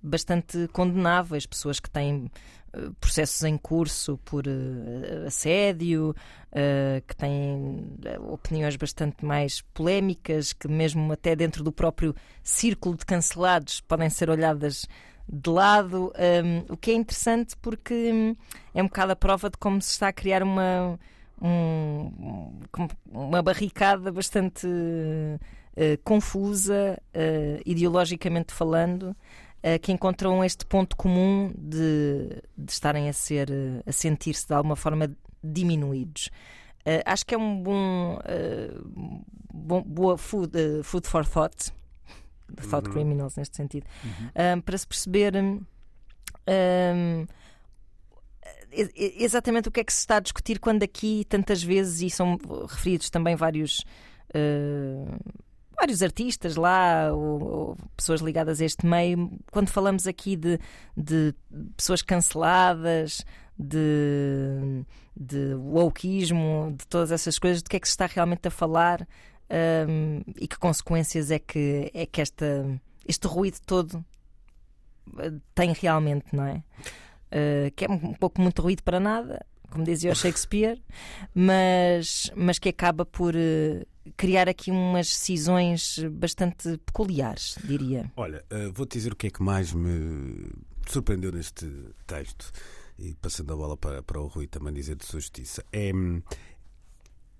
bastante condenáveis, pessoas que têm uh, processos em curso por uh, assédio, uh, que têm opiniões bastante mais polémicas, que mesmo até dentro do próprio círculo de cancelados podem ser olhadas de lado, um, o que é interessante porque hum, é um bocado a prova de como se está a criar uma, um, uma barricada bastante uh, confusa, uh, ideologicamente falando, uh, que encontram este ponto comum de, de estarem a ser a sentir-se de alguma forma diminuídos. acho que é um bom, bom boa food, food for thought thought uhum. criminals neste sentido, uhum. um, para se perceber um, exatamente o que é que se está a discutir quando aqui tantas vezes, e são referidos também vários. Uh, vários artistas lá, ou, ou, pessoas ligadas a este meio, quando falamos aqui de, de pessoas canceladas, de, de wokeismo, de todas essas coisas, do que é que se está realmente a falar um, e que consequências é que, é que esta, este ruído todo ah, tem realmente, não é? Uh, que é um pouco muito ruído para nada, como dizia o Shakespeare, mas, mas que acaba por uh, criar aqui umas decisões bastante peculiares, diria. Olha, uh, vou-te dizer o que é que mais me surpreendeu neste texto, e passando a bola para, para o Rui também dizer de sua justiça. É,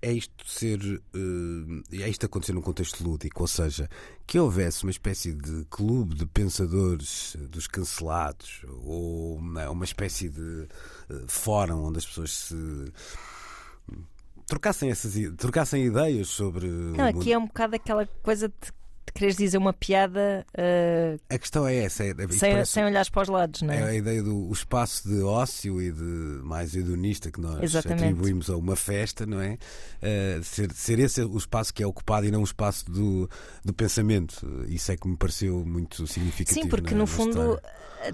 é isto ser. Uh, é isto acontecer num contexto lúdico, ou seja, que houvesse uma espécie de clube de pensadores dos cancelados, ou uma, espécie de uh, fórum onde as pessoas se. Trocassem, essas, trocassem ideias sobre. Não, aqui é um bocado aquela coisa de queres dizer uma piada. Uh, a questão é essa. É, sem, parece, sem olhar para os lados, não é? É a ideia do espaço de ócio e de mais hedonista que nós Exatamente. atribuímos a uma festa, não é? Uh, ser, ser esse o espaço que é ocupado e não o espaço do, do pensamento. Isso é que me pareceu muito significativo. Sim, porque na, no fundo. Eh,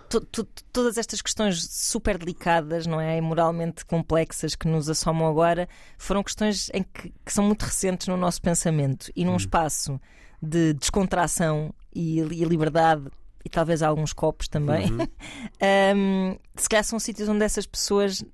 todas estas questões super delicadas, não é? E moralmente complexas que nos assomam agora foram questões em que, que são muito recentes no nosso pensamento e num hum. espaço de descontração e, e liberdade e talvez alguns copos também. Uhum. um, se calhar são sítios onde essas pessoas,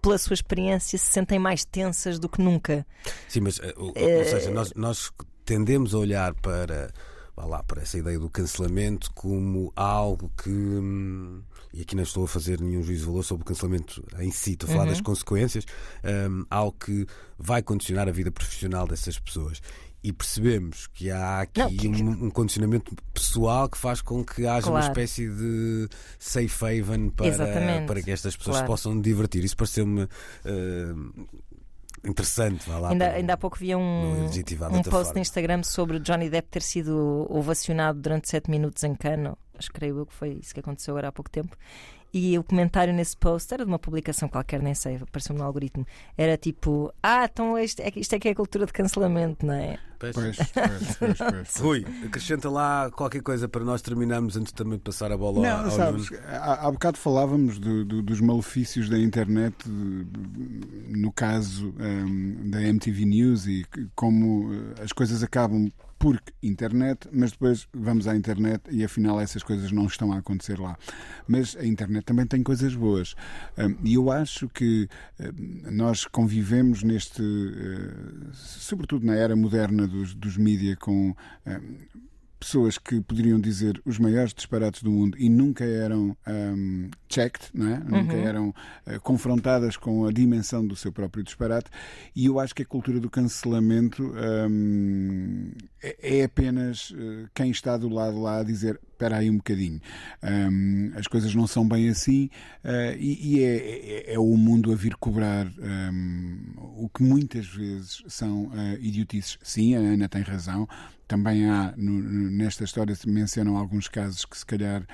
pela sua experiência, se sentem mais tensas do que nunca. Sim, mas uh, ou, uh, seja, nós, nós, tendemos a olhar para, lá, para essa ideia do cancelamento como algo que. Hum, e aqui não estou a fazer nenhum juízo de valor sobre o cancelamento em si, estou a falar uhum. das consequências, um, algo que vai condicionar a vida profissional dessas pessoas e percebemos que há aqui não, que... Um, um, condicionamento pessoal que faz com que haja claro. uma espécie de safe haven para, para que estas pessoas claro. possam divertir. Isso pareceu-me. Uh, interessante. Vá lá ainda, ainda há pouco vi um, um post no Instagram sobre Johnny Depp ter sido ovacionado durante 7 minutos em cano. Acho que creio eu que foi isso que aconteceu agora há pouco tempo. E o comentário nesse post era de uma publicação qualquer, nem sei, apareceu no algoritmo. Era tipo: Ah, então isto é, isto é que é a cultura de cancelamento, não é? Pois, pois, pois, pois. Rui, acrescenta lá qualquer coisa para nós terminarmos antes também de passar a bola não, ao sabes, há, há bocado falávamos do, do, dos malefícios da internet, no caso um, da MTV News, e como eh, as coisas acabam porque internet, mas depois vamos à internet e afinal essas coisas não estão a acontecer lá. Mas a internet também tem coisas boas. E eu acho que nós convivemos neste, eh, sobretudo na era moderna dos, dos mídia, com pessoas que poderiam dizer os maiores disparates do mundo e nunca eram um, checked, não é? nunca Uhum. eram uh, confrontadas com a dimensão do seu próprio disparate. E eu acho que a cultura do cancelamento um, é, é apenas uh, quem está do lado lá a dizer espera aí um bocadinho. Um, as coisas não são bem assim uh, e, e é, é, é, o mundo a vir cobrar um, o que muitas vezes são uh, idiotices. Sim, a Ana tem razão. Também há, no, nesta história, se mencionam alguns casos que se calhar uh,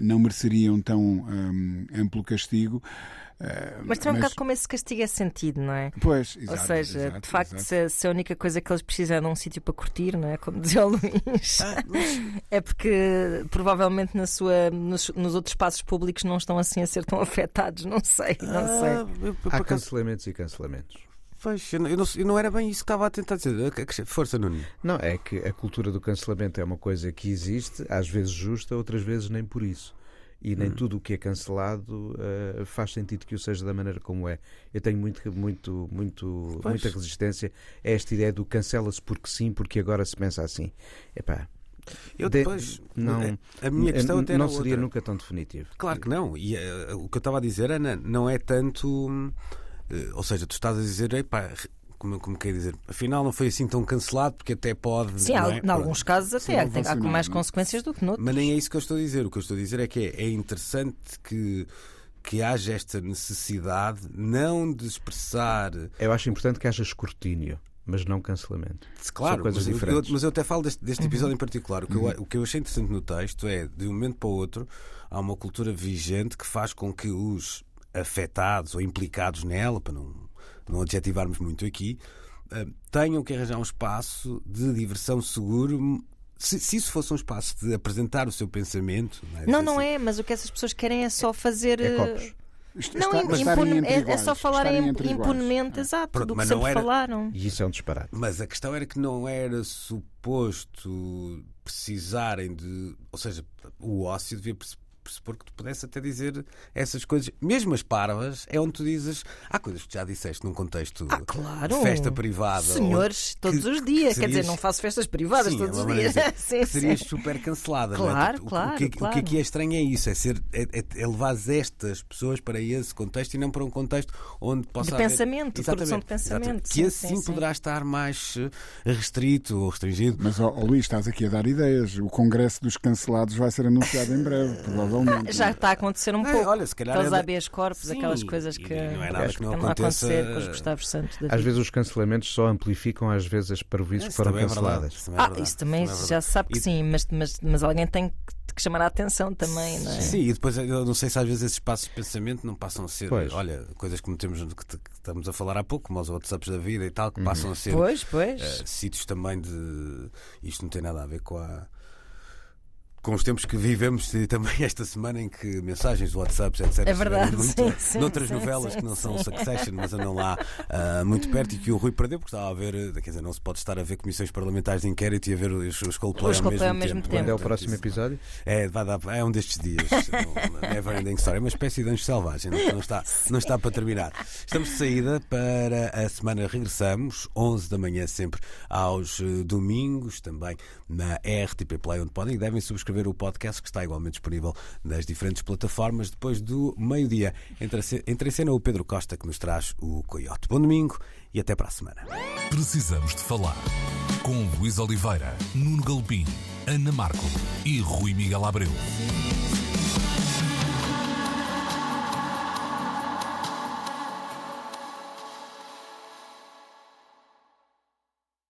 não mereceriam tão um, amplo castigo. Mas também é um bocado como esse castigo é sentido, não é? Pois, exato, Ou seja, exato, de facto, se, se a única coisa que eles precisam é de um sítio para curtir, não é? Como dizia o Luís, é porque provavelmente na sua, nos, nos outros espaços públicos não estão assim a ser tão afetados, não sei, não Ah, sei. eu- eu, por Há acaso- cancelamentos e cancelamentos. Pois, eu, não, eu não- era bem isso que estava a tentar dizer. Força, Nuno. Não, é que a cultura do cancelamento é uma coisa que existe, às vezes justa, outras vezes nem por isso. E nem tudo o que é cancelado eh, faz sentido que o seja da maneira como é. Eu tenho muito, muito, muito, Pois. muita resistência a esta ideia do cancela-se porque sim, porque agora se pensa assim. Epá, Eu de- depois. não, A minha questão até não seria outra. nunca tão definitivo. Claro que não. E eh, o que eu estava a dizer, Ana, não é tanto. Eh, ou seja, tu estás a dizer, epá, como, como quer dizer, afinal não foi assim tão cancelado porque até pode. Sim, não é? em Pronto. alguns casos Sim, até não tem, há mais não é? consequências do que noutros. Mas nem é isso que eu estou a dizer. O que eu estou a dizer é que é, é interessante que, que haja esta necessidade não de expressar. Eu acho importante que haja escrutínio, mas não cancelamento. Claro, coisas mas, eu- diferentes. Eu, mas eu até falo deste, Uhum. deste episódio em particular. O que, eu, o que eu achei interessante no texto é, de um momento para o outro, há uma cultura vigente que faz com que os afetados ou implicados nela, para não, não adjetivarmos muito aqui, eh, tenham que arranjar um espaço de diversão seguro. Se, se isso fosse um espaço de apresentar o seu pensamento. Não, é? Não, não é, mas o que essas pessoas querem é só fazer. É eh, copos. Est- Não, está- estarem impune- é, é iguais, só falarem impunemente, exato, Pronto, do que mas sempre não era- falaram. E isso é um disparate. Mas a questão era que não era suposto precisarem de. Ou seja, o ócio devia press- pressupor que tu pudesse até dizer essas coisas, mesmo as parvas, é onde tu dizes. Há coisas que já disseste num contexto Ah, claro. de festa privada. Senhores, todos que- os que dias. Quer serias- dizer, não faço festas privadas Sim, todos é os uma maneira dias. dizer sim, que serias sim. super cancelada. não é? Claro, Portanto, o- claro, o, que, claro. o que aqui é estranho é isso: é, ser, é, é, é levar estas pessoas para esse contexto e não para um contexto onde possa De haver- pensamento, de produção de pensamento. Sim, Que esse sim, sim, sim. poderá estar mais eh, restrito ou restringido. Mas, ó, ó, Luís, estás aqui a dar ideias. O Congresso dos Cancelados vai ser anunciado em breve, provavelmente. Já está a acontecer um É, pouco. olha, se calhar Aqueles é habeas corpus, Sim, aquelas coisas que, não é nada que não aconteça, acontecer com os Gustavos Santos Às vezes os cancelamentos só amplificam às vezes as parvoíces que Isso foram é verdade, canceladas. isso também é Ah, isso também é já se sabe que E- sim, mas, mas, mas alguém tem que, que chamar a atenção também, não é? Sim, e depois eu não sei se às vezes esses espaços de pensamento não passam a ser, Pois. olha, coisas que metemos que, que estamos a falar há pouco, como os WhatsApps da vida e tal, Uhum. que passam a ser Pois, pois. eh, sítios também de. Isto não tem nada a ver com a. Com os tempos que vivemos e também esta semana em que mensagens do WhatsApp, etc. É verdade, estiveram sim, sim, noutras sim, novelas sim, que não são sim. Succession, mas andam lá ah, muito perto e que o Rui perdeu porque estava a ver, eh, quer dizer, não se pode estar a ver comissões parlamentares de inquérito e a ver os, os Coldplay, Os ao, Coldplay mesmo ao mesmo tempo. tempo. Quando é o próximo episódio? é, vai dar, é um destes dias. Never Ending Story. É uma espécie de anjo selvagem. Não, não está, não está para terminar. Estamos de saída para a semana. Regressamos, 11 da manhã, sempre aos eh, domingos, também na RTP Play, onde podem e devem subscrever o podcast que está igualmente disponível nas diferentes plataformas. Depois do meio-dia, entra em cena o Pedro Costa, que nos traz o Coyote. Bom domingo e até para a semana. Precisamos de falar com Luís Oliveira, Nuno Galpim, Ana Marco e Rui Miguel Abreu.